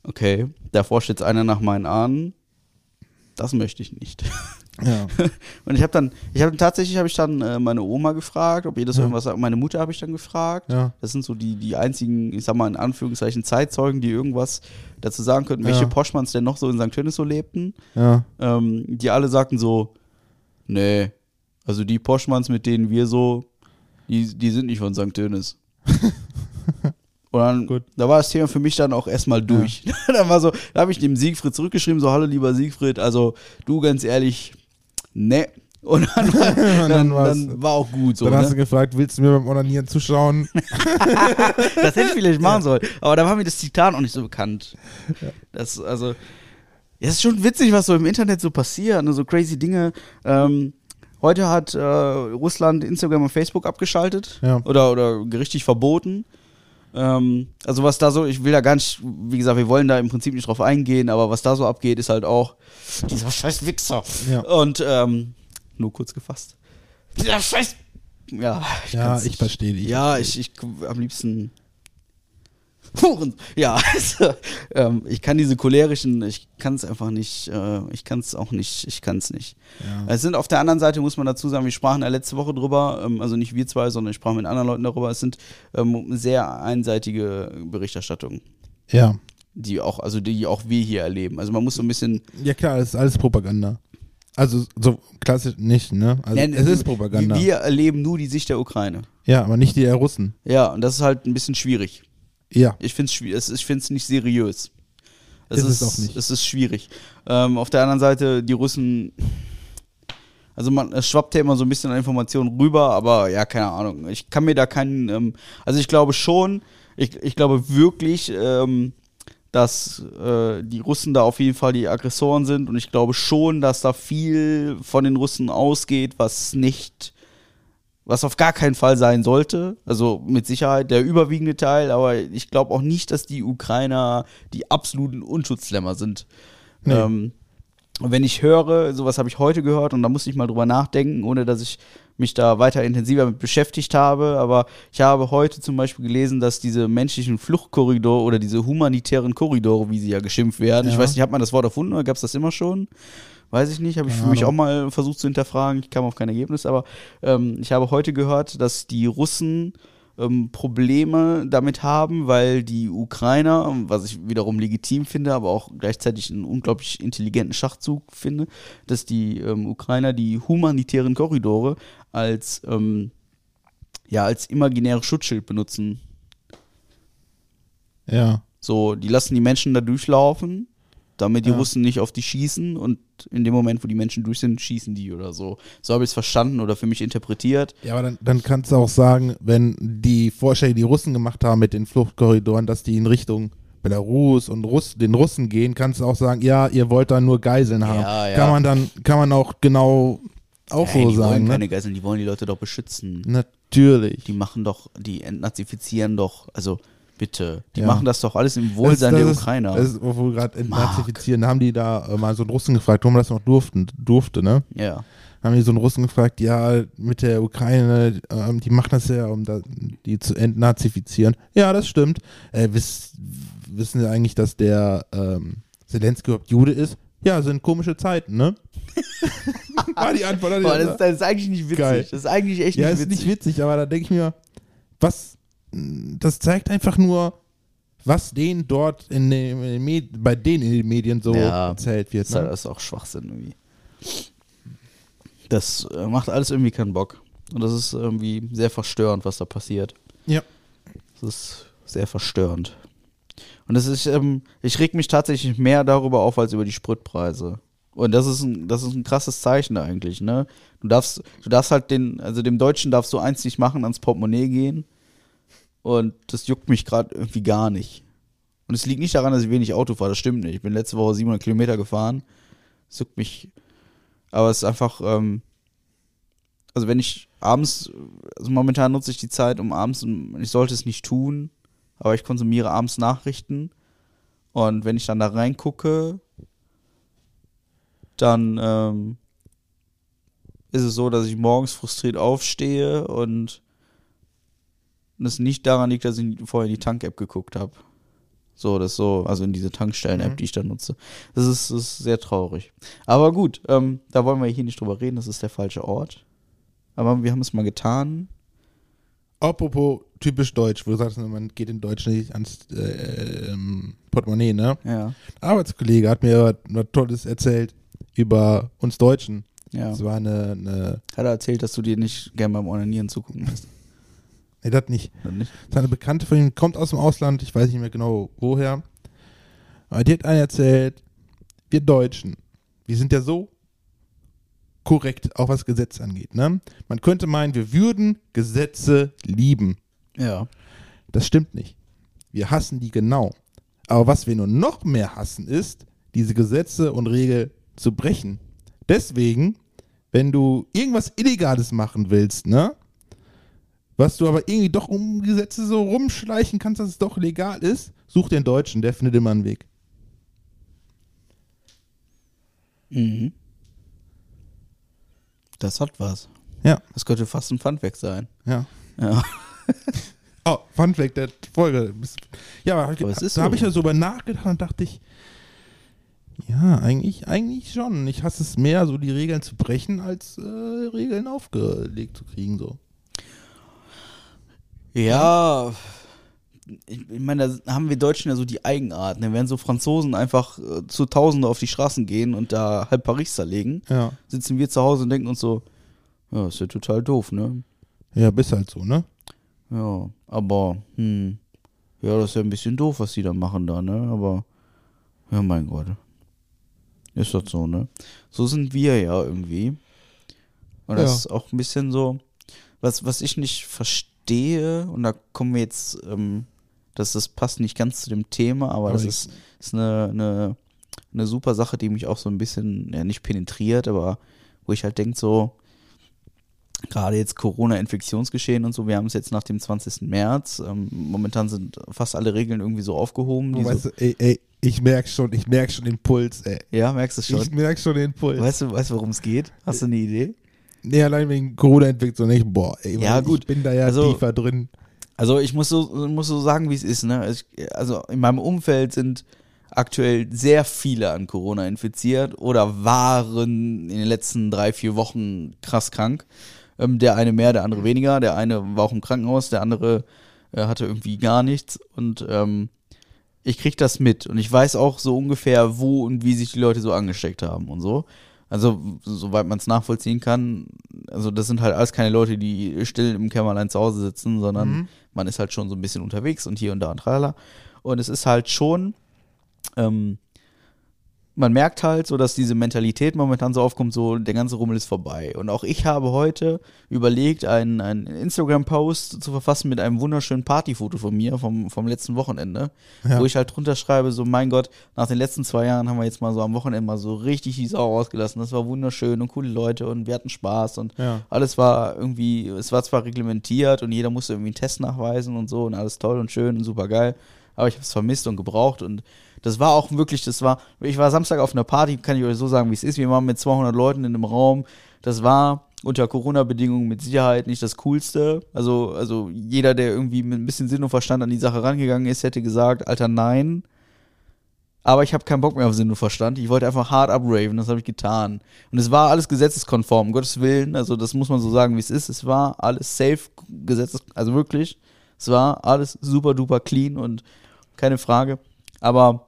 okay, da forscht jetzt einer nach meinen Ahnen. Das möchte ich nicht. Ja. Und ich habe dann, ich habe tatsächlich habe ich dann äh, meine Oma gefragt, ob ihr das Ja. irgendwas sagt. Meine Mutter habe ich dann gefragt. Ja. Das sind so die, die einzigen, ich sag mal in Anführungszeichen Zeitzeugen, die irgendwas dazu sagen könnten, welche. Poschmanns denn noch so in St. Tönis so lebten. Ähm, die alle sagten so, nee, also die Poschmanns, mit denen wir so, die, die sind nicht von St. Tönis. Und dann, Gut. da war das Thema für mich dann auch erstmal durch. dann war so, da habe ich dem Siegfried zurückgeschrieben, so, hallo lieber Siegfried, also du ganz ehrlich, ne. Und dann, war- dann, dann dann war auch gut so. Dann hast Ne? du gefragt, willst du mir beim Onanieren zuschauen? Das hätte ich vielleicht machen sollen. Aber da war mir das Zitat auch nicht so bekannt. Das, also, es ist schon witzig, was so im Internet so passiert, ne? so crazy Dinge. Ähm, heute hat äh, Russland Instagram und Facebook abgeschaltet Ja. oder, oder gerichtlich verboten. Ähm, also was da so, ich will da gar nicht, wie gesagt, wir wollen da im Prinzip nicht drauf eingehen, aber was da so abgeht, ist halt auch dieser scheiß Wichser. Ja. Und ähm, nur kurz gefasst. Dieser scheiß ja, ich Ja, ich verstehe dich. Ja, ich, ich am liebsten. Huren. Ja, also, ähm, ich kann diese cholerischen, ich kann es einfach nicht, äh, ich kann es auch nicht, ich kann es nicht. Ja. Es sind auf der anderen Seite, muss man dazu sagen, wir sprachen ja letzte Woche drüber, ähm, also nicht wir zwei, sondern ich sprach mit anderen Leuten darüber, es sind ähm, sehr einseitige Berichterstattungen, ja. die auch, also die auch wir hier erleben. Also man muss so ein bisschen, Ja klar, das ist alles Propaganda. Also so klassisch nicht, ne? Also Nein, es ist Propaganda. Wir erleben nur die Sicht der Ukraine. Ja, aber nicht die der Russen. Ja, und das ist halt ein bisschen schwierig. Ja. Ich finde es ich find's nicht seriös. Ist es auch nicht. Es ist schwierig. Ähm, auf der anderen Seite, die Russen, also man, es schwappt ja immer so ein bisschen an Informationen rüber, aber ja, keine Ahnung. Ich kann mir da keinen, ähm, also ich glaube schon, ich, ich glaube wirklich, ähm, dass äh, die Russen da auf jeden Fall die Aggressoren sind und ich glaube schon, dass da viel von den Russen ausgeht, was nicht was auf gar keinen Fall sein sollte. Also mit Sicherheit der überwiegende Teil, aber ich glaube auch nicht, dass die Ukrainer die absoluten Unschutzlämmer sind. Nee. Ähm, und wenn ich höre, sowas habe ich heute gehört und da muss ich mal drüber nachdenken, ohne dass ich mich da weiter intensiver mit beschäftigt habe. Aber ich habe heute zum Beispiel gelesen, dass diese menschlichen Fluchtkorridore oder diese humanitären Korridore, wie sie ja geschimpft werden, ich Ja. weiß nicht, hat man das Wort erfunden oder gab es das immer schon? Weiß ich nicht, habe ich für mich auch mal versucht zu hinterfragen. Ich kam auf kein Ergebnis, aber ähm, ich habe heute gehört, dass die Russen ähm, Probleme damit haben, weil die Ukrainer, was ich wiederum legitim finde, aber auch gleichzeitig einen unglaublich intelligenten Schachzug finde, dass die ähm, Ukrainer die humanitären Korridore als ähm, ja als imaginäres Schutzschild benutzen. Ja. So, die lassen die Menschen da durchlaufen damit die Ja. Russen nicht auf die schießen und in dem Moment, wo die Menschen durch sind, schießen die oder so. So habe ich es verstanden oder für mich interpretiert. Ja, aber dann, dann kannst du auch sagen, wenn die Vorschläge, die Russen gemacht haben mit den Fluchtkorridoren, dass die in Richtung Belarus und Russ, den Russen gehen, kannst du auch sagen, ja, ihr wollt da nur Geiseln haben. Ja, ja. Kann man dann, kann man auch genau auch Hey, so die wollen sagen. keine Ne? Geiseln, die wollen die Leute doch beschützen. Natürlich. Die machen doch, die entnazifizieren doch, also bitte, die Ja. machen das doch alles im Wohlsein das, der das Ukrainer. Ist, das ist, wo wir gerade entnazifizieren, da haben die da äh, mal so einen Russen gefragt, warum man das noch durften, durfte, ne? ja. haben die so einen Russen gefragt, ja, mit der Ukraine, ähm, die machen das ja, um da, die zu entnazifizieren. Ja, das stimmt. Äh, wiss, wissen Sie eigentlich, dass der ähm, Zelensky überhaupt Jude ist? Ja, sind komische Zeiten, ne? War die Antwort. an die- Aber das, das ist eigentlich nicht witzig. Geil. Das ist eigentlich echt ja, nicht ist witzig. nicht witzig, aber da denke ich mir, was, das zeigt einfach nur, was denen dort in den, Med bei denen in den Medien so Ja. erzählt wird. Das ist halt- Ne? das ist auch Schwachsinn irgendwie. Das äh, macht alles irgendwie keinen Bock. Und das ist irgendwie sehr verstörend, was da passiert. Ja. Das ist sehr verstörend. Und das ist, ähm, ich reg mich tatsächlich mehr darüber auf als über die Spritpreise. Und das ist ein, das ist ein krasses Zeichen eigentlich, ne? Du darfst, du darfst halt den, also dem Deutschen darfst du eins nicht machen, ans Portemonnaie gehen. Und das juckt mich gerade irgendwie gar nicht. Und es liegt nicht daran, dass ich wenig Auto fahre, das stimmt nicht. Ich bin letzte Woche 700 Kilometer gefahren. Es juckt mich. Aber es ist einfach, ähm, also wenn ich abends, also momentan nutze ich die Zeit, um abends, ich sollte es nicht tun, aber ich konsumiere abends Nachrichten. Und wenn ich dann da reingucke, dann ähm, ist es so, dass ich morgens frustriert aufstehe und es nicht daran liegt, dass ich vorher in die Tank-App geguckt habe. So, das so, also in diese Tankstellen-App, Mhm. die ich da nutze. Das ist, das ist sehr traurig. Aber gut, ähm, da wollen wir hier nicht drüber reden, das ist der falsche Ort. Aber wir haben es mal getan. Apropos typisch deutsch, wo du sagst, man geht in Deutsch nicht ans äh, ähm, Portemonnaie, ne? Ja. Ein Arbeitskollege hat mir was Tolles erzählt über uns Deutschen. Ja. Das war eine, eine Hat er erzählt, dass du dir nicht gern beim Onanieren zugucken lässt. Nee, das nicht. Nicht? Seine Bekannte von ihm kommt aus dem Ausland, ich weiß nicht mehr genau woher. Aber die hat einen erzählt, wir Deutschen, wir sind ja so korrekt, auch was Gesetze angeht. Ne? Man könnte meinen, wir würden Gesetze lieben. Ja. Das stimmt nicht. Wir hassen die genau. Aber was wir nur noch mehr hassen, ist, diese Gesetze und Regeln zu brechen. Deswegen, wenn du irgendwas Illegales machen willst, ne? Was du aber irgendwie doch um Gesetze so rumschleichen kannst, dass es doch legal ist, such den Deutschen, der findet immer einen Weg. Mhm. Das hat was. Ja, Das könnte fast ein Funfact sein. ja. Ja. Oh, Fun Fact der Folge. Ja, aber, Aber da habe so. ich ja so über nachgedacht und dachte ich, ja, eigentlich, eigentlich schon. Ich hasse es mehr, so die Regeln zu brechen, als äh, Regeln aufgelegt zu kriegen. So. Ja, ich ich meine, da haben wir Deutschen ja so die Eigenart. Ne? Wenn so Franzosen einfach äh, zu Tausende auf die Straßen gehen und da halb Paris zerlegen, Ja. sitzen wir zu Hause und denken uns so, ja, ist ja total doof, ne? Ja, bist halt so, ne? Ja, aber, hm, ja, das ist ja ein bisschen doof, was die da machen da, ne? Aber, ja, mein Gott. Ist das so, ne? So sind wir ja irgendwie. Und das Ja. ist auch ein bisschen so, was, was ich nicht verstehe, und da kommen wir jetzt, ähm, das, das passt nicht ganz zu dem Thema, aber, das ich- ist, ist eine, eine, eine super Sache, die mich auch so ein bisschen, ja, nicht penetriert, aber wo ich halt denke, so, gerade jetzt Corona-Infektionsgeschehen und so, wir haben es jetzt nach dem 20. März. Ähm, momentan sind fast alle Regeln irgendwie so aufgehoben. Die weißt, so, du, ey, ey, ich merk schon, ich merk schon den Puls, ey. ja, merkst du Ich schon. merk schon den Puls. Weißt du, weißt du, worum es geht? Hast du eine Idee? Nee, allein wegen Corona-Infektion nicht. Boah, ey, Ja, gut. ich bin da ja Also- tiefer drin. Also ich muss so, muss so sagen, wie es ist. Ne? Ich, also in meinem Umfeld sind aktuell sehr viele an Corona infiziert oder waren in den letzten drei, vier Wochen krass krank. Ähm, der eine mehr, der andere weniger. Der eine war auch im Krankenhaus, der andere äh, hatte irgendwie gar nichts. Und ähm, ich krieg das mit. Und ich weiß auch so ungefähr, wo und wie sich die Leute so angesteckt haben und so. Also, soweit man es nachvollziehen kann, also das sind halt alles keine Leute, die still im Kämmerlein zu Hause sitzen, sondern Mhm. man ist halt schon so ein bisschen unterwegs und hier und da und tralala. Und es ist halt schon, ähm, man merkt halt so, dass diese Mentalität momentan so aufkommt, so der ganze Rummel ist vorbei. Und auch ich habe heute überlegt, einen, einen Instagram-Post zu verfassen mit einem wunderschönen Partyfoto von mir vom, vom letzten Wochenende, Ja. wo ich halt drunter schreibe, so mein Gott, nach den letzten zwei Jahren haben wir jetzt mal so am Wochenende mal so richtig die Sau rausgelassen. Das war wunderschön und coole Leute und wir hatten Spaß und Ja. alles war irgendwie, es war zwar reglementiert und jeder musste irgendwie einen Test nachweisen und so und alles toll und schön und super geil, aber ich habe es vermisst und gebraucht und das war auch wirklich, das war, ich war Samstag auf einer Party, kann ich euch so sagen, wie es ist. Wir waren mit 200 Leuten in einem Raum. Das war unter Corona-Bedingungen mit Sicherheit nicht das Coolste. Also, also jeder, der irgendwie mit ein bisschen Sinn und Verstand an die Sache rangegangen ist, hätte gesagt, Alter, nein. Aber ich habe keinen Bock mehr auf Sinn und Verstand. Ich wollte einfach hart upraven, das habe ich getan. Und es war alles gesetzeskonform, um Gottes Willen. Also das muss man so sagen, wie es ist. Es war alles safe, gesetzes, also wirklich. Es war alles super duper clean und keine Frage. Aber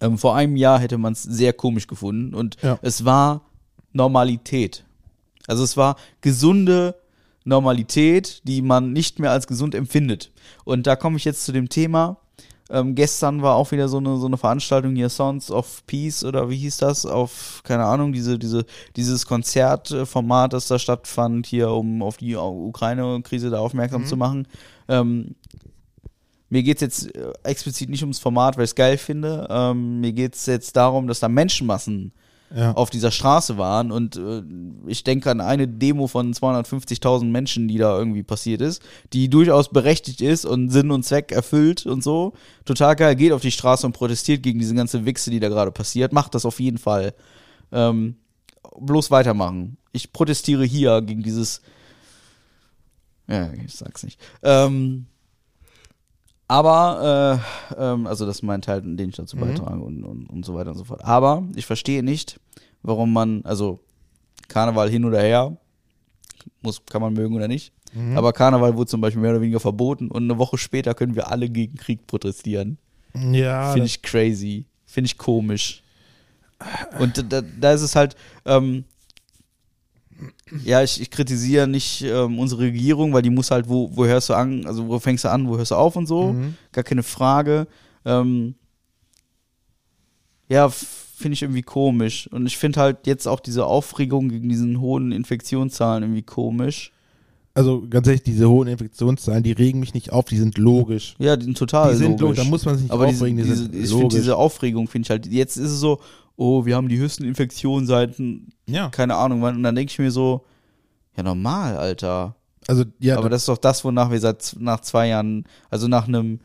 ähm, vor einem Jahr hätte man es sehr komisch gefunden und Ja. es war Normalität. Also es war gesunde Normalität, die man nicht mehr als gesund empfindet. Und da komme ich jetzt zu dem Thema. Ähm, gestern war auch wieder so eine, so eine Veranstaltung hier, Sons of Peace oder wie hieß das? Auf, keine Ahnung, diese, diese, dieses Konzertformat, das da stattfand, hier, um auf die Ukraine-Krise da aufmerksam zu machen. Ähm, mir geht es jetzt äh, explizit nicht ums Format, weil ich es geil finde. Ähm, mir geht es jetzt darum, dass da Menschenmassen Ja. auf dieser Straße waren und äh, ich denke an eine Demo von 250.000 Menschen, die da irgendwie passiert ist, die durchaus berechtigt ist und Sinn und Zweck erfüllt und so. Total geil, geht auf die Straße und protestiert gegen diese ganze Wichse, die da gerade passiert. Macht das auf jeden Fall. Ähm, bloß weitermachen. Ich protestiere hier gegen dieses. Ja, ich sag's nicht. Ähm, aber, äh, ähm, also das ist mein Teil, den ich dazu beitrage und, und, und so weiter und so fort. Aber ich verstehe nicht, warum man, also Karneval hin oder her, muss, kann man mögen oder nicht. Aber Karneval wurde zum Beispiel mehr oder weniger verboten und eine Woche später können wir alle gegen Krieg protestieren. Ja, Finde ich crazy. Finde ich komisch. Und da, da ist es halt, ähm, ja, ich, ich kritisiere nicht ähm, unsere Regierung, weil die muss halt, wo, wo hörst du an, also wo fängst du an, wo hörst du auf und so. Gar keine Frage. Ähm, ja, finde ich irgendwie komisch. Und ich finde halt jetzt auch diese Aufregung gegen diesen hohen Infektionszahlen irgendwie komisch. also ganz ehrlich, diese hohen Infektionszahlen, die regen mich nicht auf, die sind logisch. Ja, die sind total Die sind logisch. logisch, da muss man sich nicht Aber aufregen, die diese, sind ich finde logisch. diese Aufregung, finde ich halt, jetzt ist es so, oh, wir haben die höchsten Infektionen seit, Ja, keine Ahnung wann, und dann denke ich mir so, ja normal, Alter. also ja, Aber das ist doch das, wonach wir seit nach zwei Jahren, also nach einem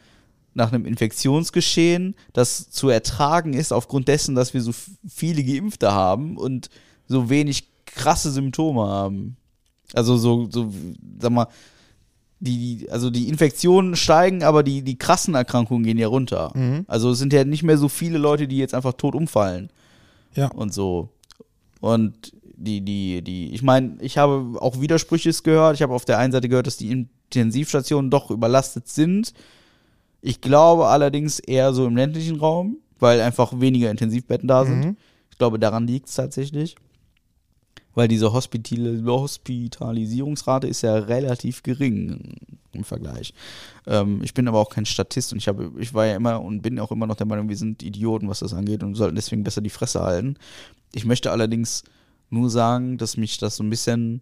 nach einem Infektionsgeschehen, das zu ertragen ist aufgrund dessen, dass wir so viele Geimpfte haben und so wenig krasse Symptome haben. Also so, so, sag mal, die, also die Infektionen steigen, aber die, die krassen Erkrankungen gehen ja runter. Mhm. Also es sind ja nicht mehr so viele Leute, die jetzt einfach tot umfallen ja. und so. Und die, die, die, ich meine, ich habe auch Widersprüches gehört. Ich habe auf der einen Seite gehört, dass die Intensivstationen doch überlastet sind. Ich glaube allerdings eher so im ländlichen Raum, weil einfach weniger Intensivbetten da sind. Mhm. Ich glaube, daran liegt es tatsächlich. Weil diese Hospital Hospitalisierungsrate ist ja relativ gering im Vergleich. Ähm, ich bin aber auch kein Statist und ich habe, ich war ja immer und bin auch immer noch der Meinung, wir sind Idioten, was das angeht und sollten deswegen besser die Fresse halten. Ich möchte allerdings nur sagen, dass mich das so ein bisschen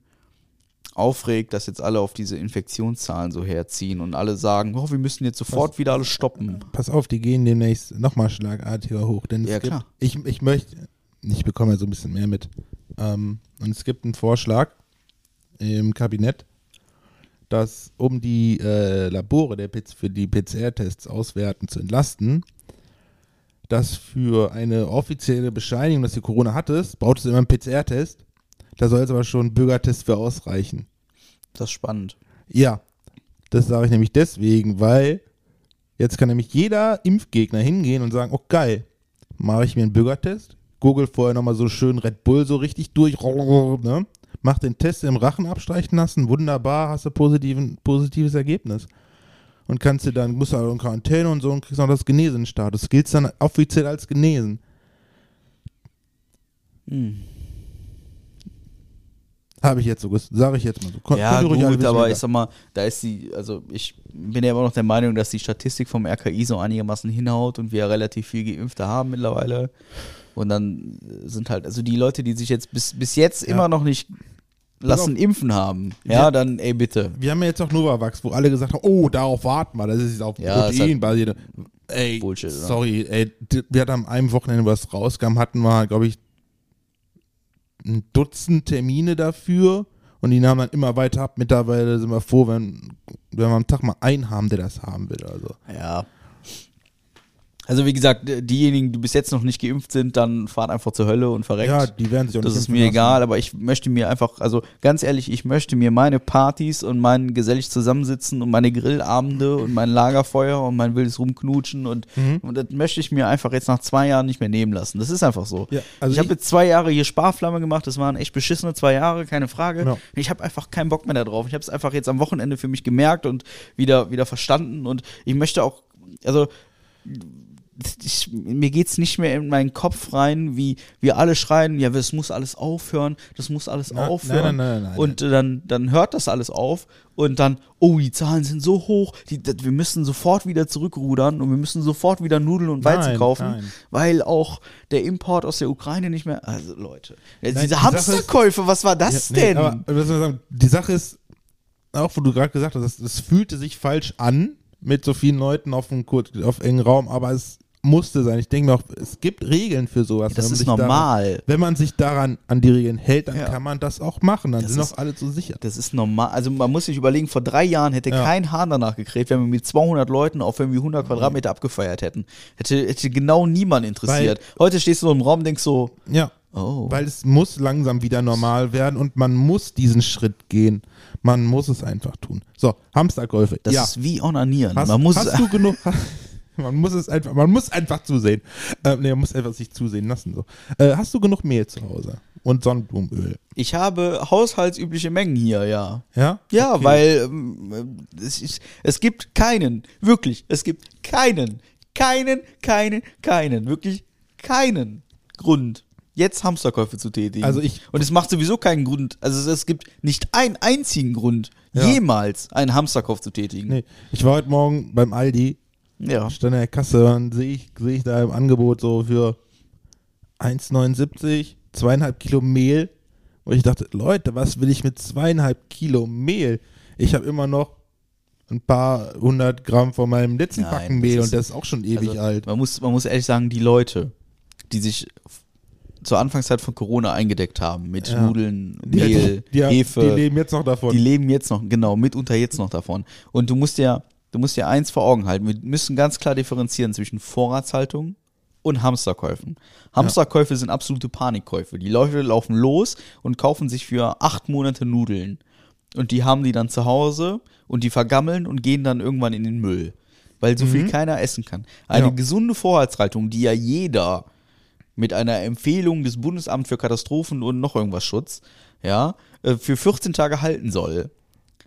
aufregt, dass jetzt alle auf diese Infektionszahlen so herziehen und alle sagen, oh, wir müssen jetzt sofort wieder alles stoppen. Pass auf, die gehen demnächst nochmal schlagartiger hoch. Denn Ja, gibt, klar. Ich, ich möchte, ich bekomme ja so ein bisschen mehr mit. Ähm, und es gibt einen Vorschlag im Kabinett, dass um die äh, Labore der Piz für die PCR-Tests auswerten zu entlasten, dass für eine offizielle Bescheinigung, dass du Corona hattest, braucht es immer einen PCR-Test. Da soll jetzt aber schon ein Bürgertest für ausreichen. Das ist spannend. Ja, das sage ich nämlich deswegen, weil jetzt kann nämlich jeder Impfgegner hingehen und sagen, oh geil, mache ich mir einen Bürgertest, google vorher nochmal so schön Red Bull so richtig durch, ne? mach den Test im Rachen abstreichen lassen, wunderbar, hast du positiven, positives Ergebnis. Und kannst du dann, musst du auch in Quarantäne und so und kriegst noch das Genesenstatus. Gilt dann offiziell als genesen. Hm. Habe ich jetzt so, sage ich jetzt mal so. Kon- Ja, gut, aber ich sag mal, da ist die, also ich bin ja immer noch der Meinung, dass die Statistik vom RKI so einigermaßen hinhaut und wir relativ viel Geimpfte haben mittlerweile. Und dann sind halt, also die Leute, die sich jetzt bis, bis jetzt Ja. immer noch nicht lassen auf. impfen haben, ja, Ja. dann ey bitte. Wir haben ja jetzt auch Novavax, wo alle gesagt haben, oh, darauf warten wir, das ist auf Ja, ist Protein basiert. Ey, Bullshit, oder? sorry, ey, d- wir hatten am einem Wochenende, was rauskam, hatten wir, glaube ich, ein Dutzend Termine dafür und die nahmen dann immer weiter ab. Mittlerweile sind wir froh, wenn, wenn wir am Tag mal einen haben, der das haben will. Also. Ja. Also wie gesagt, diejenigen, die bis jetzt noch nicht geimpft sind, dann fahren einfach zur Hölle und verreckt. Ja, die werden sich auch das ist mir lassen. egal, aber ich möchte mir einfach, also ganz ehrlich, ich möchte mir meine Partys und mein gesellig zusammensitzen und meine Grillabende und mein Lagerfeuer und mein wildes Rumknutschen und, Mhm. und das möchte ich mir einfach jetzt nach zwei Jahren nicht mehr nehmen lassen. Das ist einfach so. Ja, also ich habe jetzt zwei Jahre hier Sparflamme gemacht, das waren echt beschissene zwei Jahre, keine Frage. Ja. Ich habe einfach keinen Bock mehr darauf. Ich habe es einfach jetzt am Wochenende für mich gemerkt und wieder, wieder verstanden und ich möchte auch, also ich, mir geht's nicht mehr in meinen Kopf rein, wie wir alle schreien, ja, es muss alles aufhören, das muss alles Na- aufhören. nein, nein, nein, und dann, dann hört das alles auf und dann, oh, die Zahlen sind so hoch, die, das, wir müssen sofort wieder zurückrudern und wir müssen sofort wieder Nudeln und Weizen kaufen, weil auch der Import aus der Ukraine nicht mehr, also Leute, diese die Sache ist- Hamsterkäufe, was war das Ja, nee, denn? aber, sagen, die Sache ist, auch wo du gerade gesagt hast, es, es fühlte sich falsch an mit so vielen Leuten auf einem auf engen Raum, aber es musste sein. Ich denke mir auch, es gibt Regeln für sowas. das ist normal. Daran, wenn man sich daran an die Regeln hält, dann Ja. kann man das auch machen. Dann Das sind ist- auch alle so sicher. Das ist normal. Also man muss sich überlegen, vor drei Jahren hätte Ja. kein Hahn danach gekräht, wenn wir mit 200 Leuten auf irgendwie 100 Quadratmeter abgefeiert hätten. Hätte, hätte genau niemand interessiert. Heute stehst du so im Raum und denkst so, Ja. oh. Weil es muss langsam wieder normal werden und man muss diesen Schritt gehen. Man muss es einfach tun. So, Hamsterkäufe. das ja. ist wie Onanieren. Hast, man muss hast du genug? Man muss es einfach, man muss einfach zusehen. Äh, nee, man muss einfach sich zusehen lassen. So. Äh, hast du genug Mehl zu Hause? Und Sonnenblumenöl? ich habe haushaltsübliche Mengen hier, ja. Ja? Ja, Okay. weil ähm, es, ist, es gibt keinen, wirklich, es gibt keinen, keinen, keinen, keinen, wirklich keinen Grund, jetzt Hamsterkäufe zu tätigen. Also ich- Und es macht sowieso keinen Grund, also es, gibt nicht einen einzigen Grund, Ja. jemals einen Hamsterkauf zu tätigen. Nee, ich war heute Morgen beim Aldi, Ja. stand in der Kasse und sehe ich, sehe ich da im Angebot so für 1,79, zweieinhalb Kilo Mehl. Und ich dachte, Leute, was will ich mit zweieinhalb Kilo Mehl? Ich habe immer noch ein paar hundert Gramm von meinem letzten Nein, Packen das Mehl ist- und das ist auch schon ewig Also, alt. Man muss, man muss ehrlich sagen, die Leute, die sich zur Anfangszeit von Corona eingedeckt haben mit Ja. Nudeln, Die, Mehl, die, Hefe, die leben jetzt noch davon. die leben jetzt noch, genau, mitunter jetzt noch davon. Und du musst ja, du musst ja eins vor Augen halten. Wir müssen ganz klar differenzieren zwischen Vorratshaltung und Hamsterkäufen. Hamsterkäufe sind absolute Panikkäufe. Die Leute laufen los und kaufen sich für acht Monate Nudeln. Und die haben die dann zu Hause und die vergammeln und gehen dann irgendwann in den Müll. Weil so viel keiner essen kann. Eine Ja. gesunde Vorratshaltung, die ja jeder mit einer Empfehlung des Bundesamts für Katastrophen und noch irgendwas Schutz, ja, äh, für 14 Tage halten soll.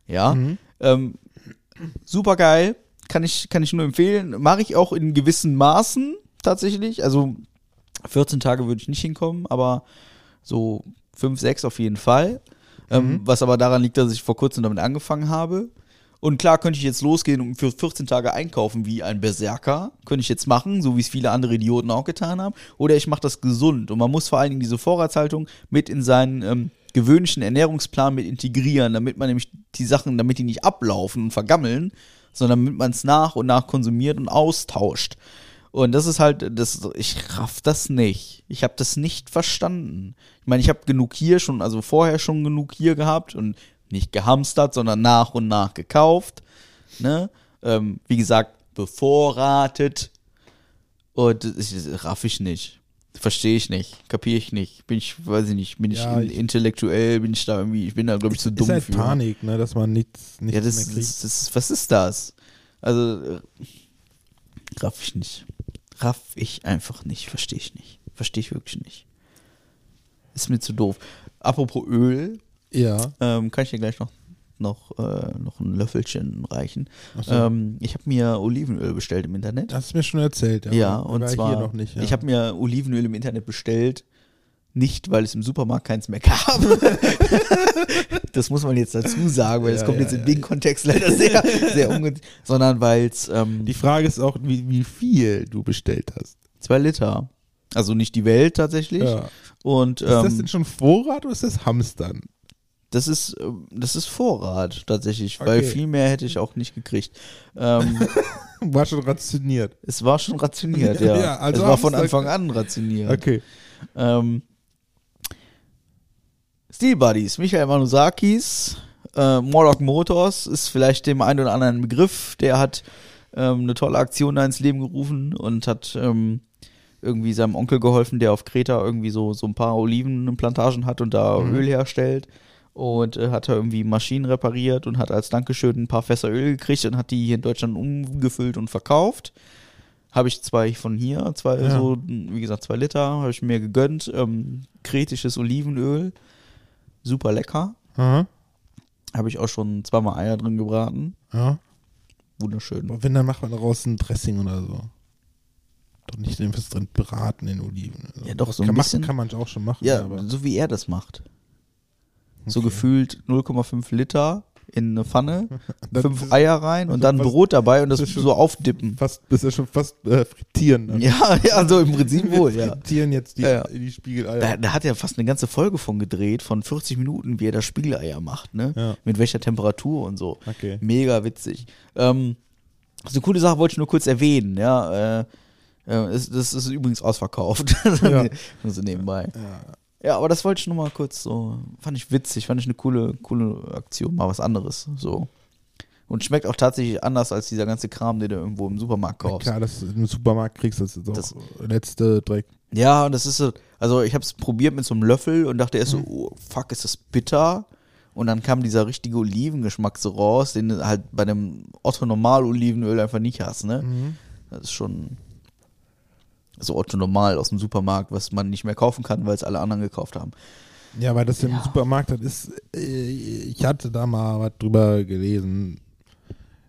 Ja, ähm, super geil, kann ich, kann ich nur empfehlen. Mache ich auch in gewissen Maßen tatsächlich. Also 14 Tage würde ich nicht hinkommen, aber so 5, 6 auf jeden Fall. Ähm, Was aber daran liegt, dass ich vor kurzem damit angefangen habe. Und klar könnte ich jetzt losgehen und für 14 Tage einkaufen wie ein Berserker. Könnte ich jetzt machen, so wie es viele andere Idioten auch getan haben. Oder ich mache das gesund. Und man muss vor allen Dingen diese Vorratshaltung mit in seinen ähm, gewöhnlichen Ernährungsplan mit integrieren, damit man nämlich die Sachen, damit die nicht ablaufen und vergammeln, sondern damit man es nach und nach konsumiert und austauscht. Und das ist halt, das, ich raff das nicht. Ich habe das nicht verstanden. Ich meine, ich habe genug hier schon, also vorher schon genug hier gehabt und nicht gehamstert, sondern nach und nach gekauft. Ne? Ähm, wie gesagt, bevorratet. Und das raff ich nicht. Verstehe ich nicht. Kapiere ich nicht. Bin ich, weiß ich nicht, bin Ja, ich, ich- intellektuell, bin ich da irgendwie, ich bin da, glaube ich, zu dumm ist halt für. Panik, ne, dass man nichts, nichts Ja, das, mehr kriegt. das, das, was ist das? Also, äh, raff ich nicht. Raff ich einfach nicht. Verstehe ich nicht. Verstehe ich wirklich nicht. Ist mir zu doof. Apropos Öl, ja. ähm, kann ich dir gleich noch, noch, äh, noch ein Löffelchen reichen. So. Ähm, ich habe mir Olivenöl bestellt im Internet. Hast du mir schon erzählt, ja. Ja, und war zwar, nicht. Ja. ich habe mir Olivenöl im Internet bestellt, nicht weil es im Supermarkt keins mehr gab. das muss man jetzt dazu sagen, weil es Ja, kommt ja, jetzt in ja, den Kontext leider sehr, sehr ungünstig, sondern weil es ähm, Die Frage ist auch, wie, wie viel du bestellt hast. zwei Liter. Also nicht die Welt tatsächlich. Und Ist das ähm, denn schon Vorrat oder ist das Hamstern? Das ist äh, das ist Vorrat tatsächlich, weil Okay. viel mehr hätte ich auch nicht gekriegt. Ähm, War schon rationiert. es war schon rationiert, ja. Ja, also es war von Anfang an rationiert. Okay. Ähm, Steel Buddies, Michael Manusakis, äh, Morlock Motors ist vielleicht dem einen oder anderen Begriff. Der hat ähm, eine tolle Aktion da ins Leben gerufen und hat ähm, irgendwie seinem Onkel geholfen, der auf Kreta irgendwie so, so ein paar Olivenplantagen hat und da Mhm. Öl herstellt. Und äh, hat er irgendwie Maschinen repariert und hat als Dankeschön ein paar Fässer Öl gekriegt und hat die hier in Deutschland umgefüllt und verkauft. Habe ich zwei von hier, zwei, Ja. so, wie gesagt, zwei Liter, habe ich mir gegönnt. Ähm, kretisches Olivenöl, super lecker. Habe ich auch schon zweimal Eier drin gebraten. Ja. Wunderschön. Aber wenn, dann macht man daraus ein Dressing oder so. Doch nicht irgendwas drin braten in Oliven. Also Ja, doch, so ein kann, bisschen. Machen, kann man auch schon machen. Ja, so wie er das macht. So Okay. gefühlt 0,5 Liter in eine Pfanne, Das fünf Eier rein und also dann Brot dabei und das so aufdippen. fast, das ist ja schon fast äh, frittieren. Dann. Ja, ja, so im Prinzip wohl, ja. Frittieren jetzt die, Ja, ja. die Spiegeleier. Da, da hat er fast eine ganze Folge von gedreht, von 40 Minuten, wie er das Spiegeleier macht, ne? Ja. Mit welcher Temperatur und so. Okay. Mega witzig. Ähm, so eine coole Sache wollte ich nur kurz erwähnen, ja. Äh, äh, das ist übrigens ausverkauft. Ja. so nebenbei. Ja. Ja, aber das wollte ich nur mal kurz so, fand ich witzig, fand ich eine coole, coole Aktion, mal was anderes, so. Und schmeckt auch tatsächlich anders als dieser ganze Kram, den du irgendwo im Supermarkt kaufst. klar, dass du im Supermarkt kriegst, das ist auch Das- letzte Dreck. Ja, und das ist so, also ich habe es probiert mit so einem Löffel und dachte erst Mhm. so, oh, fuck, ist das bitter? Und dann kam dieser richtige Olivengeschmack so raus, den du halt bei dem Otto Normal Olivenöl einfach nicht hast, ne? Mhm. Das ist schon so Otto Normal aus dem Supermarkt, was man nicht mehr kaufen kann, weil es alle anderen gekauft haben. Ja, weil das im Ja. Supermarkt, das ist, äh, ich hatte da mal was drüber gelesen.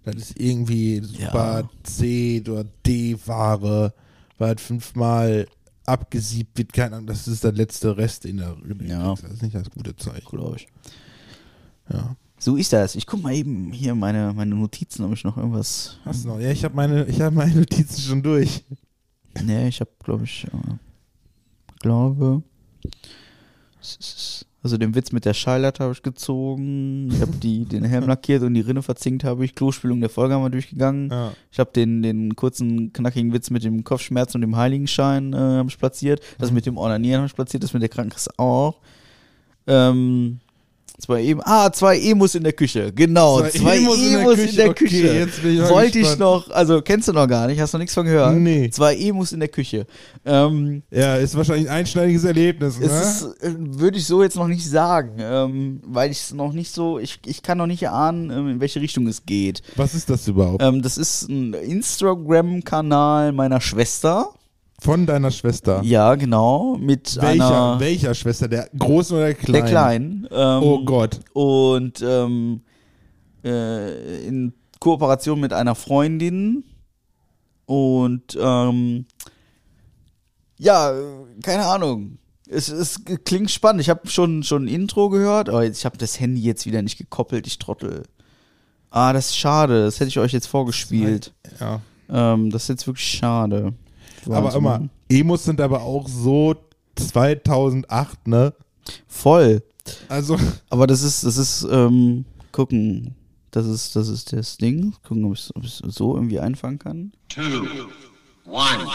Das ist irgendwie super Ja. C oder D-Ware, weil halt fünfmal abgesiebt wird. Keine Ahnung, das ist der letzte Rest in der Ja. Das ist nicht das gute Zeug. Glaube ich. Ja. So ist das. Ich guck mal eben hier meine, meine Notizen, ob ich noch irgendwas. Hast du noch? Ja, ich habe meine, ich habe meine Notizen schon durch. Nee, ich habe, glaube ich, äh, glaube. Also den Witz mit der Schallert habe ich gezogen. Ich habe die den Helm lackiert und die Rinne verzinkt habe ich. Klospülung der Folge haben wir durchgegangen. Ja. Ich habe den, den kurzen, knackigen Witz mit dem Kopfschmerz und dem Heiligenschein äh, habe ich platziert. Das mit dem Ornanieren habe ich platziert. Das mit der Krankenkasse auch. Ähm, zwei e ah, zwei Emos in der Küche. Genau, zwei, Zwei Emos, Emos in der Küche. Okay, jetzt bin ich mal Wollte ich gespannt. noch, also kennst du noch gar nicht, hast noch nichts von gehört? Nee. Zwei Emos in der Küche. Ähm, Ja, ist wahrscheinlich ein einschneidiges Erlebnis, ne? äh, würde ich so jetzt noch nicht sagen, ähm, weil ich es noch nicht so, ich, ich kann noch nicht erahnen, ähm, in welche Richtung es geht. Was ist das überhaupt? Ähm, das ist ein Instagram-Kanal meiner Schwester. Von deiner Schwester. Ja, genau. Mit Welcher, einer welcher Schwester? Der großen oder der kleinen? der Kleinen. Ähm, Oh Gott. Und ähm, äh, in Kooperation mit einer Freundin. Und ähm, ja, keine Ahnung. Es, es klingt spannend. Ich habe schon, schon ein Intro gehört, aber ich habe das Handy jetzt wieder nicht gekoppelt, ich Trottel. Ah, das ist schade. Das hätte ich euch jetzt vorgespielt. Ja. Ähm, das ist jetzt wirklich schade. Aber Warte immer. Emos sind aber auch so 2008, ne? Voll. Also, Aber das ist, das ist, ähm, gucken. Das ist, das ist das Ding. Gucken, ob ich es so irgendwie einfangen kann. two, one.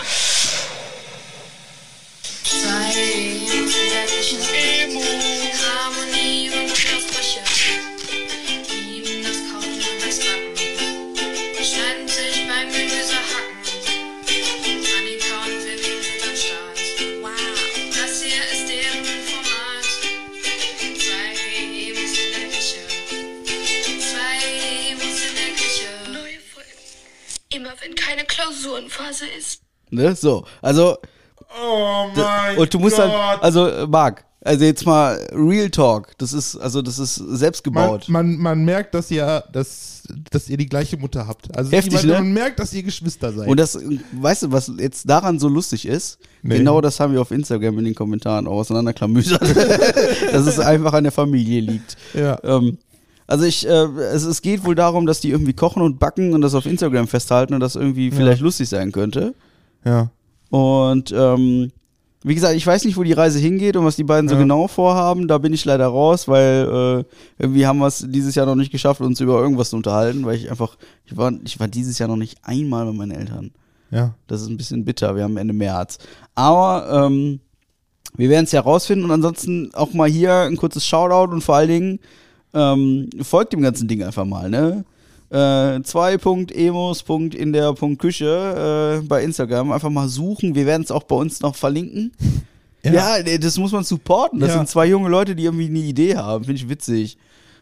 Harmonie Klausurenphase ist. Ne? So. Also, oh mein und du musst halt, also, äh, Marc, also jetzt mal Real Talk. Das ist, also, das ist selbst man, gebaut. man, man merkt, dass ihr, dass, dass ihr die gleiche Mutter habt. Also Heftig, man, ne? man merkt, dass ihr Geschwister seid. Und das, weißt du, was jetzt daran so lustig ist? Nee. Genau das haben wir auf Instagram in den Kommentaren auch auseinanderklamüsert. dass es einfach an der Familie liegt. ja. Ähm, also ich, äh, es, es geht wohl darum, dass die irgendwie kochen und backen und das auf Instagram festhalten und das irgendwie vielleicht lustig sein könnte. ja. Und ähm, wie gesagt, ich weiß nicht, wo die Reise hingeht und was die beiden so Ja. genau vorhaben. Da bin ich leider raus, weil äh, irgendwie haben wir es dieses Jahr noch nicht geschafft, uns über irgendwas zu unterhalten, weil ich einfach, ich war, ich war dieses Jahr noch nicht einmal bei meinen Eltern. Ja. Das ist ein bisschen bitter. Wir haben Ende März. Aber ähm, wir werden es ja rausfinden und ansonsten auch mal hier ein kurzes Shoutout und vor allen Dingen ähm, folgt dem ganzen Ding einfach mal, ne? Äh, 2.emos.in-der.küche äh, bei Instagram. Einfach mal suchen. Wir werden es auch bei uns noch verlinken. Ja, nee, das muss man supporten. Das Ja. sind zwei junge Leute, die irgendwie eine Idee haben. Finde ich witzig.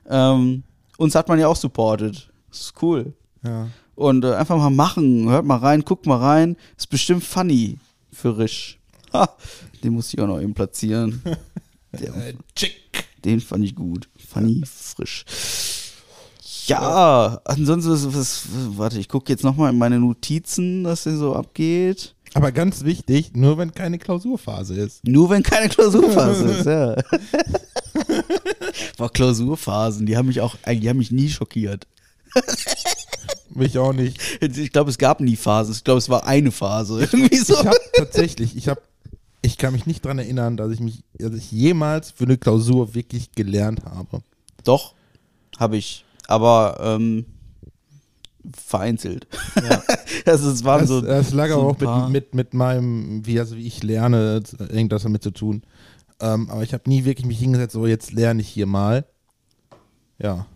Ähm, uns hat man ja auch supportet. Das ist cool. ja. Und äh, einfach mal machen. Hört mal rein, guckt mal rein. Ist bestimmt funny für Risch. Ha, den muss ich auch noch eben platzieren. Der, den fand ich gut. Funny, frisch. Ja, ansonsten, was, was, warte, ich gucke jetzt nochmal in meine Notizen, was hier so abgeht. Aber ganz wichtig, nur wenn keine Klausurphase ist. Nur wenn keine Klausurphase ist, ja. Boah, Klausurphasen, die haben mich auch, die haben mich nie schockiert. Mich auch nicht. Ich glaube, es gab nie Phasen. Ich glaube, es war eine Phase. Irgendwie so. Ich habe tatsächlich, ich habe, ich kann mich nicht dran erinnern, dass ich mich, dass ich jemals für eine Klausur wirklich gelernt habe. Doch, habe ich. Aber ähm, vereinzelt. also es waren Das, so. das lag so aber auch mit, mit, mit meinem, wie, also wie ich lerne, irgendwas damit zu tun. Ähm, aber ich habe nie wirklich mich hingesetzt, so jetzt lerne ich hier mal. Ja.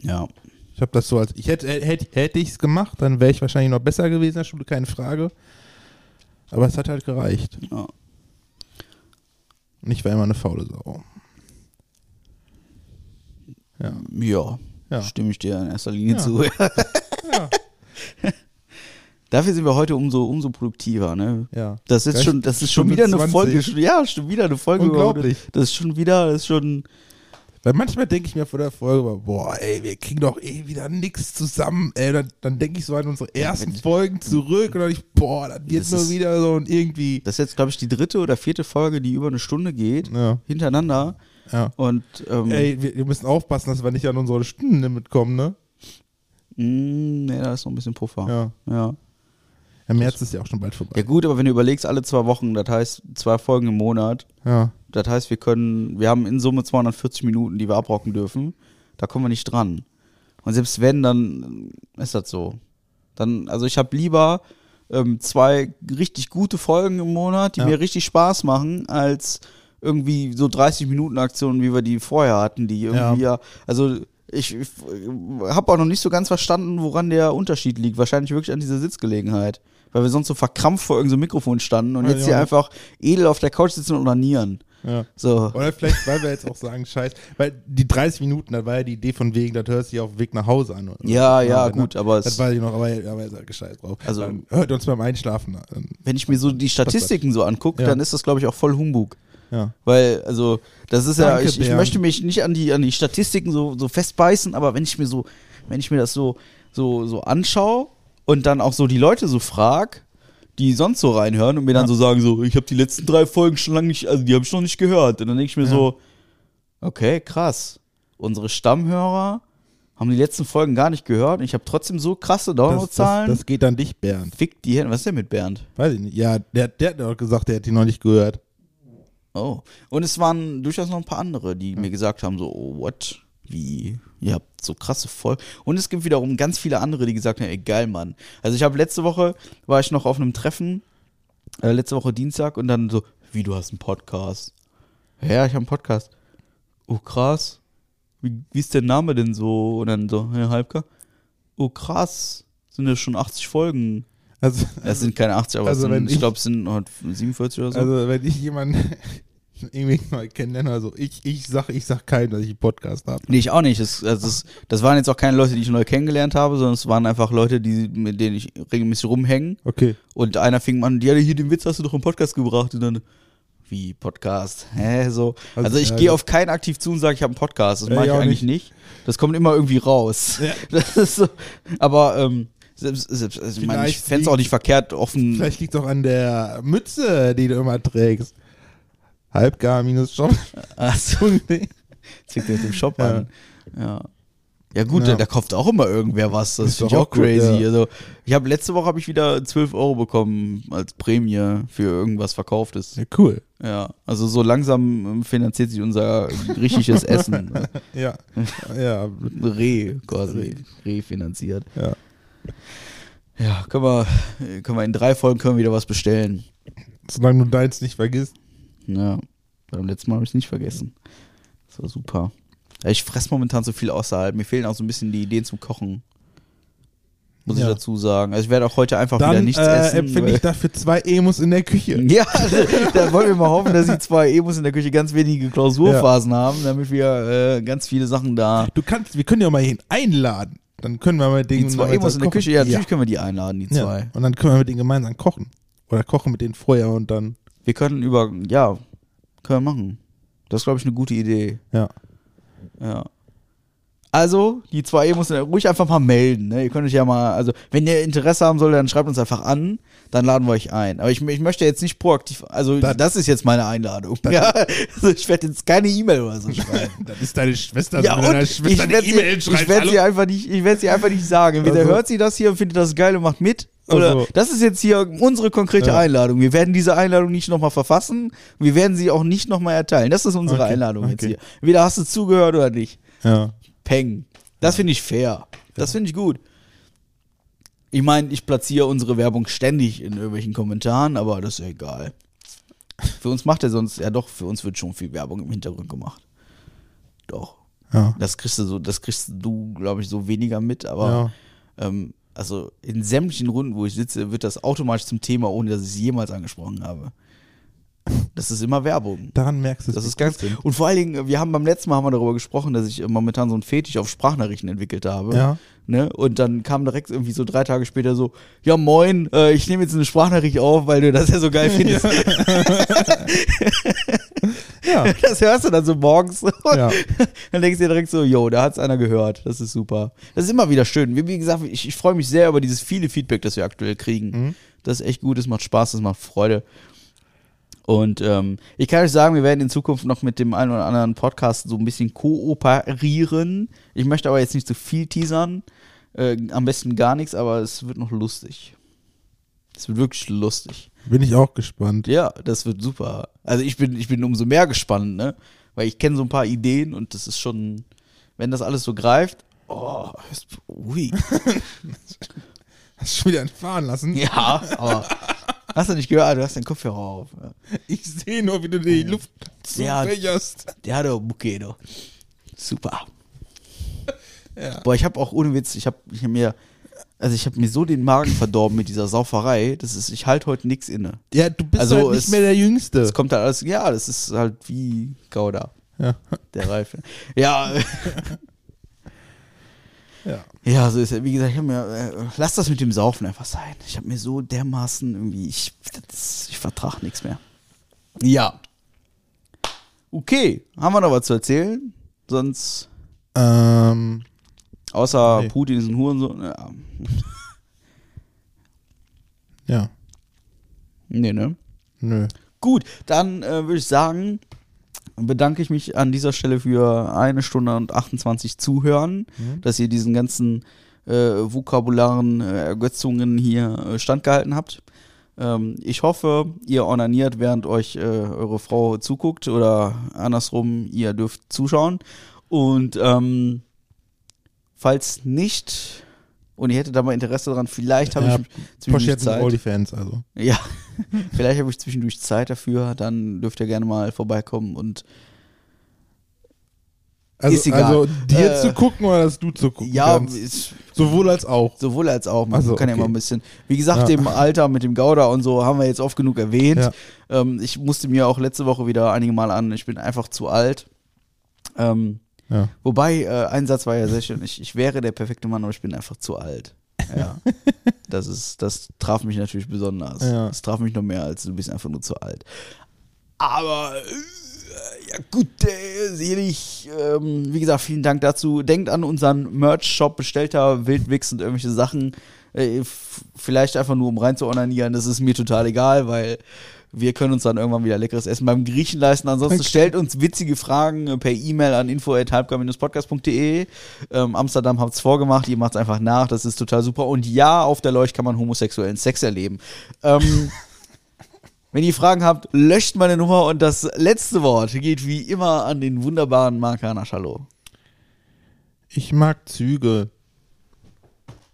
Ja. Ich habe das so als, ich hätte, hätte, hätte ich es gemacht, dann wäre ich wahrscheinlich noch besser gewesen in der Schule, keine Frage. Aber es hat halt gereicht. ja. Und ich war immer eine faule Sau. Ja. Ja. Ja. Stimme ich dir in erster Linie Ja. zu. Ja. Dafür sind wir heute umso, umso produktiver, ne? ja. Das ist schon, das ist schon wieder eine 20. Folge. Ja, schon wieder eine Folge. Unglaublich. Das ist schon wieder, das ist schon. Weil manchmal denke ich mir vor der Folge, boah, ey, wir kriegen doch eh wieder nix zusammen. Ey, dann, dann denke ich so an unsere ersten Folgen zurück und dann ich, boah, dann wird Das nur ist- wieder so und irgendwie. Das ist jetzt, glaube ich, die dritte oder vierte Folge, die über eine Stunde geht. Ja. Hintereinander. Ja. Und ähm, Ey, wir, wir müssen aufpassen, dass wir nicht an unsere Stundenlimit kommen, ne? mh, nee, da ist noch ein bisschen Puffer. Ja. ja. Im März ist ja auch schon bald vorbei. Ja gut, aber wenn du überlegst, alle zwei Wochen, das heißt zwei Folgen im Monat, Ja. Das heißt, wir können, wir haben in Summe 240 Minuten, die wir abrocken dürfen. Da kommen wir nicht dran. Und selbst wenn, dann ist das so. Dann, also ich habe lieber ähm, zwei richtig gute Folgen im Monat, die Ja. mir richtig Spaß machen, als irgendwie so 30 Minuten Aktionen, wie wir die vorher hatten, die irgendwie ja, also ich, ich habe auch noch nicht so ganz verstanden, woran der Unterschied liegt. Wahrscheinlich wirklich an dieser Sitzgelegenheit. Weil wir sonst so verkrampft vor irgendeinem Mikrofon standen und Ja, jetzt hier einfach edel auf der Couch sitzen und onanieren. Ja. So. Oder vielleicht, weil wir jetzt auch sagen, scheiß, weil die 30 Minuten, da war ja die Idee von wegen, das hörst du ja auf dem Weg nach Hause an. Oder? Ja, ja, ne? gut, aber Das es, weiß ich noch, aber, aber ist halt gescheit drauf. Also- Dann hört uns beim Einschlafen an. wenn ich mir so die Statistiken so angucke, Ja. dann ist das, glaube ich, auch voll Humbug. Ja. Weil, also, das ist ja, Danke, ich, ich Bernd. möchte mich nicht an die, an die Statistiken so, so festbeißen, aber wenn ich mir so, wenn ich mir das so, so, so anschaue und dann auch so die Leute so frag, die sonst so reinhören und mir dann so sagen, so, ich habe die letzten drei Folgen schon lange nicht, also die habe ich noch nicht gehört. Und dann denke ich mir so, okay, krass. Unsere Stammhörer haben die letzten Folgen gar nicht gehört und ich habe trotzdem so krasse Das, das, Downloadzahlen. das geht an dich, Bernd. Fick die Hände. Was ist denn mit Bernd? Weiß ich nicht. Ja, der, der hat doch gesagt, der hat die noch nicht gehört. Oh. Und es waren durchaus noch ein paar andere, die mir gesagt haben, so, oh, what? Wie? Ihr habt so krasse Folgen. Und es gibt wiederum ganz viele andere, die gesagt haben, ey, geil, Mann. Also ich habe letzte Woche, war ich noch auf einem Treffen, äh, letzte Woche Dienstag, und dann so, wie, du hast einen Podcast? Ja, ich habe einen Podcast. Oh, krass. Wie, wie ist der Name denn so? Und dann so, Herr Halbka? Oh, krass. Sind ja schon 80 Folgen. Also, Es sind keine 80, aber Also sind, ich ich- glaube, es sind noch 47 oder so. also wenn ich jemanden irgendwie mal kennenlerne, also ich, ich sag, ich sag keinem, dass ich einen Podcast habe. Nee, ich auch nicht. Das, also das, das waren jetzt auch keine Leute, die ich neu kennengelernt habe, sondern es waren einfach Leute, die, mit denen ich regelmäßig rumhängen. Okay. Und einer fing an, ja, hier den Witz hast du doch im Podcast gebracht. Und dann, wie Podcast? Hä, so. Also, Also, ich ja, gehe auf keinen aktiv zu und sage, ich habe einen Podcast. Das Ja, mache ich eigentlich nicht. Das kommt immer irgendwie raus. Ja. Das ist so. Aber ähm, selbst, selbst, also ich meine, ich fände es auch nicht verkehrt, offen. Vielleicht liegt es auch an der Mütze, die du immer trägst. Halbgar minus Shop. Achso, zwickt mit dem Shop Ja. an. Ja. Ja gut, Ja. Da, da kauft auch immer irgendwer was. Das Ist finde ich auch auch gut, crazy. ja. Also ich habe letzte Woche habe ich wieder 12 Euro bekommen als Prämie für irgendwas Verkauftes. Ja, cool. Ja, also so langsam ähm, finanziert sich unser richtiges Essen. Ja. ja. Reh quasi. Reh finanziert. Ja. Ja, können wir, können wir in drei Folgen können wir wieder was bestellen. Solange du deins nicht vergisst. Ja, beim letzten Mal habe ich es nicht vergessen. Das war super. Ja, Ich fresse momentan so viel außerhalb. Mir fehlen auch so ein bisschen die Ideen zum Kochen. Muss Ja. ich dazu sagen. Also ich werde auch heute einfach wieder Dann nichts äh, essen. empfinde weil- ich dafür zwei Emos in der Küche. ja, da wollen wir mal hoffen, dass die zwei Emos in der Küche ganz wenige Klausurphasen haben, damit wir äh, ganz viele Sachen da. Du kannst, wir können ja mal hin einladen. Dann können wir mit Die denen zwei mal Emos in der kochen. Küche, ja, natürlich können wir die einladen, die zwei. Ja. Und dann können wir mit denen gemeinsam kochen. Oder kochen mit denen vorher und dann. Wir können über, ja, können wir machen. Das ist, glaube ich, eine gute Idee. Ja. Ja. Also, die zwei Emos ruhig einfach mal melden. Ne? Ihr könnt euch ja mal, also, wenn ihr Interesse haben solltet, dann schreibt uns einfach an, dann laden wir euch ein. Aber ich, ich möchte jetzt nicht proaktiv, also, das, Das- ist jetzt meine Einladung. Ja, also ich werde jetzt keine E-Mail oder so schreiben. Das ist deine Schwester. ja, und ich werde sie, E-Mail ich werd sie einfach nicht, ich werde sie einfach nicht sagen. Entweder Also- hört sie das hier und findet das geil und macht mit. Oder Also- das ist jetzt hier unsere konkrete Ja. Einladung. Wir werden diese Einladung nicht nochmal verfassen. Wir werden sie auch nicht nochmal erteilen. Das ist unsere Okay, Einladung jetzt okay. hier. Entweder hast du zugehört oder nicht. Ja. Peng. Das finde ich fair. Das finde ich gut. Ich meine, ich platziere unsere Werbung ständig in irgendwelchen Kommentaren, aber das ist ja egal. Für uns macht er sonst, ja doch, für uns wird schon viel Werbung im Hintergrund gemacht. Doch. Ja. Das kriegst du so, das kriegst du, glaube ich, so weniger mit, aber ähm, also in sämtlichen Runden, wo ich sitze, wird das automatisch zum Thema, ohne dass ich es jemals angesprochen habe. Das ist immer Werbung. Daran merkst du es. Das ist ganz. sind. Und vor allen Dingen, wir haben beim letzten Mal haben wir darüber gesprochen, dass ich momentan so einen Fetisch auf Sprachnachrichten entwickelt habe. Ja. Ne? Und dann kam direkt irgendwie so drei Tage später so, ja moin, äh, ich nehme jetzt eine Sprachnachricht auf, weil du das ja so geil findest. Ja. Das hörst du dann so morgens. Ja. Dann denkst du dir direkt so, yo, da hat's einer gehört. Das ist super. Das ist immer wieder schön. Wie, wie gesagt, ich, ich freue mich sehr über dieses viele Feedback, das wir aktuell kriegen. Mhm. Das ist echt gut, das macht Spaß, das macht Freude. Und ähm, ich kann euch sagen, wir werden in Zukunft noch mit dem einen oder anderen Podcast so ein bisschen kooperieren. Ich möchte aber jetzt nicht zu viel teasern. Äh, am besten gar nichts, aber es wird noch lustig. Es wird wirklich lustig. Bin ich auch gespannt. Ja, das wird super. Also ich bin, ich bin umso mehr gespannt, ne? Weil ich kenne so ein paar Ideen und das ist schon, wenn das alles so greift, oh, ist, ui. Hast du schon wieder entfahren lassen? Ja, aber hast du nicht gehört? Du hast den Kopfhörer auf. Ich sehe nur, wie du die Luft Ja. zufächerst. Der hat doch doch. Super. Ja. Boah, ich habe auch ohne Witz, ich habe ich hab mir, also ich habe mir so den Magen verdorben mit dieser Sauferei, das ist, ich halte heute nichts inne. Ja, du bist Also halt es- nicht mehr der Jüngste. Es kommt halt alles, ja, das ist halt wie Gouda, Ja. der Reife. Ja, ja. Ja, so ist es. Wie gesagt, ich hab mir, äh, lass das mit dem Saufen einfach sein. Ich habe mir so dermaßen irgendwie, ich, das, ich vertrag nichts mehr. Ja. Okay, haben wir noch was zu erzählen? Sonst, Ähm, außer Nee. Putin ist ein Hurensohn. Ja. ja. Nee, ne? Nö. Gut, dann äh, würde ich sagen, bedanke ich mich an dieser Stelle für eine Stunde und 28 Zuhören, dass ihr diesen ganzen äh, vokabularen äh, Ergötzungen hier äh, standgehalten habt. Ähm, ich hoffe, ihr onaniert, während euch äh, eure Frau zuguckt oder andersrum, ihr dürft zuschauen. Und ähm, falls nicht und ihr hättet da mal Interesse dran, vielleicht habe Ja, ich zwischendurch Zeit. all die Fans, also. Ja, vielleicht habe ich zwischendurch Zeit dafür, dann dürft ihr gerne mal vorbeikommen und Also, Ist egal. also dir Äh, zu gucken oder dass du zu gucken ja, kannst? Sowohl als auch. sowohl als auch, man Ach so, kann ja okay. mal ein bisschen, wie gesagt, Ja. dem Alter mit dem Gouda und so haben wir jetzt oft genug erwähnt. Ja. Ähm, ich musste mir auch letzte Woche wieder einige Mal an, ich bin einfach zu alt. Ähm, Ja. Wobei, äh, ein Satz war ja sehr schön, ich, ich wäre der perfekte Mann, aber ich bin einfach zu alt. Ja. das ist, das traf mich natürlich besonders. Ja. Das traf mich noch mehr als du bist einfach nur zu alt. Aber äh, ja gut, äh, selig. Ähm, wie gesagt, vielen Dank dazu. Denkt an unseren Merch-Shop, bestellter Wildwix und irgendwelche Sachen. Äh, vielleicht einfach nur um rein zu onanieren, das ist mir total egal, weil Wir können uns dann irgendwann wieder leckeres Essen beim Griechen leisten. Ansonsten Okay. stellt uns witzige Fragen äh, per E-Mail an info.halbgar-podcast.de. Ähm, Amsterdam habt's vorgemacht, ihr macht's einfach nach, das ist total super. Und ja, auf der Leucht kann man homosexuellen Sex erleben. Ähm, wenn ihr Fragen habt, löscht meine Nummer und das letzte Wort geht wie immer an den wunderbaren Mark Hanaschallo. Ich mag Züge.